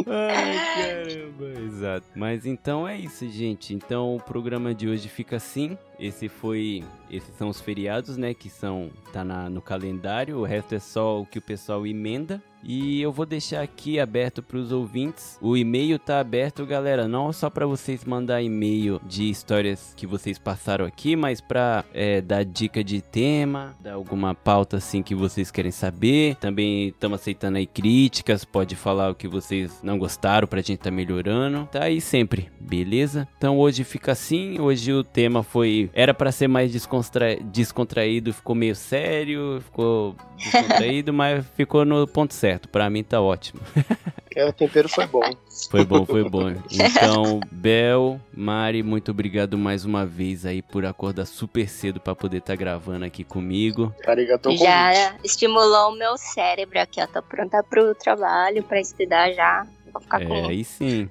Ai, caramba, exato. Mas então é isso, gente. Então o programa de hoje fica assim. Esse foi. Esses são os feriados, né? Que são. tá na, no calendário. O resto é só o que o pessoal emenda. E eu vou deixar aqui aberto para os ouvintes. O e-mail tá aberto, galera. Não só para vocês mandar e-mail de histórias que vocês passaram aqui, mas para dar dica de tema, dar alguma pauta assim que vocês querem saber. Também estamos aceitando aí críticas. Pode falar o que vocês não gostaram pra gente tá melhorando. Tá aí sempre, beleza? Então hoje fica assim. Hoje o tema foi. Era para ser mais descontra... descontraído, ficou meio sério, ficou descontraído, mas ficou no ponto certo. Pra mim tá ótimo. É, o tempero foi bom. Foi bom, foi bom. Então, Bel, Mari, muito obrigado mais uma vez aí por acordar super cedo pra poder estar gravando aqui comigo. Arigatou. Já estimulou o meu cérebro aqui, ó. Tô pronta pro trabalho, pra estudar já. Vou ficar É, com. aí sim.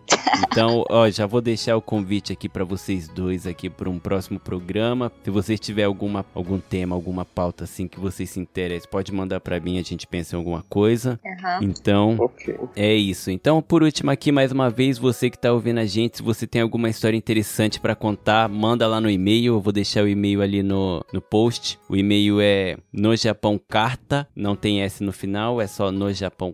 Então, ó, já vou deixar o convite aqui pra vocês dois aqui para um próximo programa. Se vocês tiver alguma algum tema, alguma pauta assim que vocês se interessem, pode mandar pra mim, a gente pensa em alguma coisa. Aham. Então, Ok. É isso. Então, por último aqui, mais uma vez, você que tá ouvindo a gente, se você tem alguma história interessante pra contar, manda lá no e-mail. Eu vou deixar o e-mail ali no, no post. O e-mail é no Japão Carta, não tem S no final, é só no Japão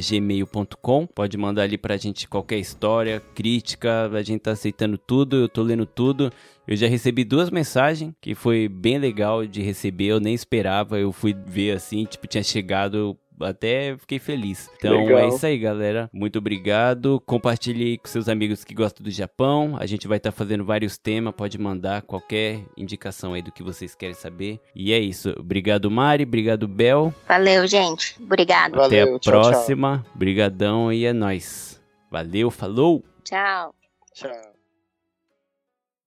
gmail.com. Pode mandar ali pra gente qualquer história, crítica, a gente tá aceitando tudo, eu tô lendo tudo. Eu já recebi duas mensagens que foi bem legal de receber, eu nem esperava, eu fui ver assim, tipo, tinha chegado, até fiquei feliz. Então Legal. é isso aí, galera. Muito obrigado. Compartilhe aí com seus amigos que gostam do Japão. A gente vai estar fazendo vários temas. Pode mandar qualquer indicação aí do que vocês querem saber. E é isso. Obrigado, Mari. Obrigado, Bel. Valeu, gente. Obrigado. Valeu, Até a tchau, tchau. próxima. Brigadão e é nóis. Valeu, falou! Tchau. Tchau.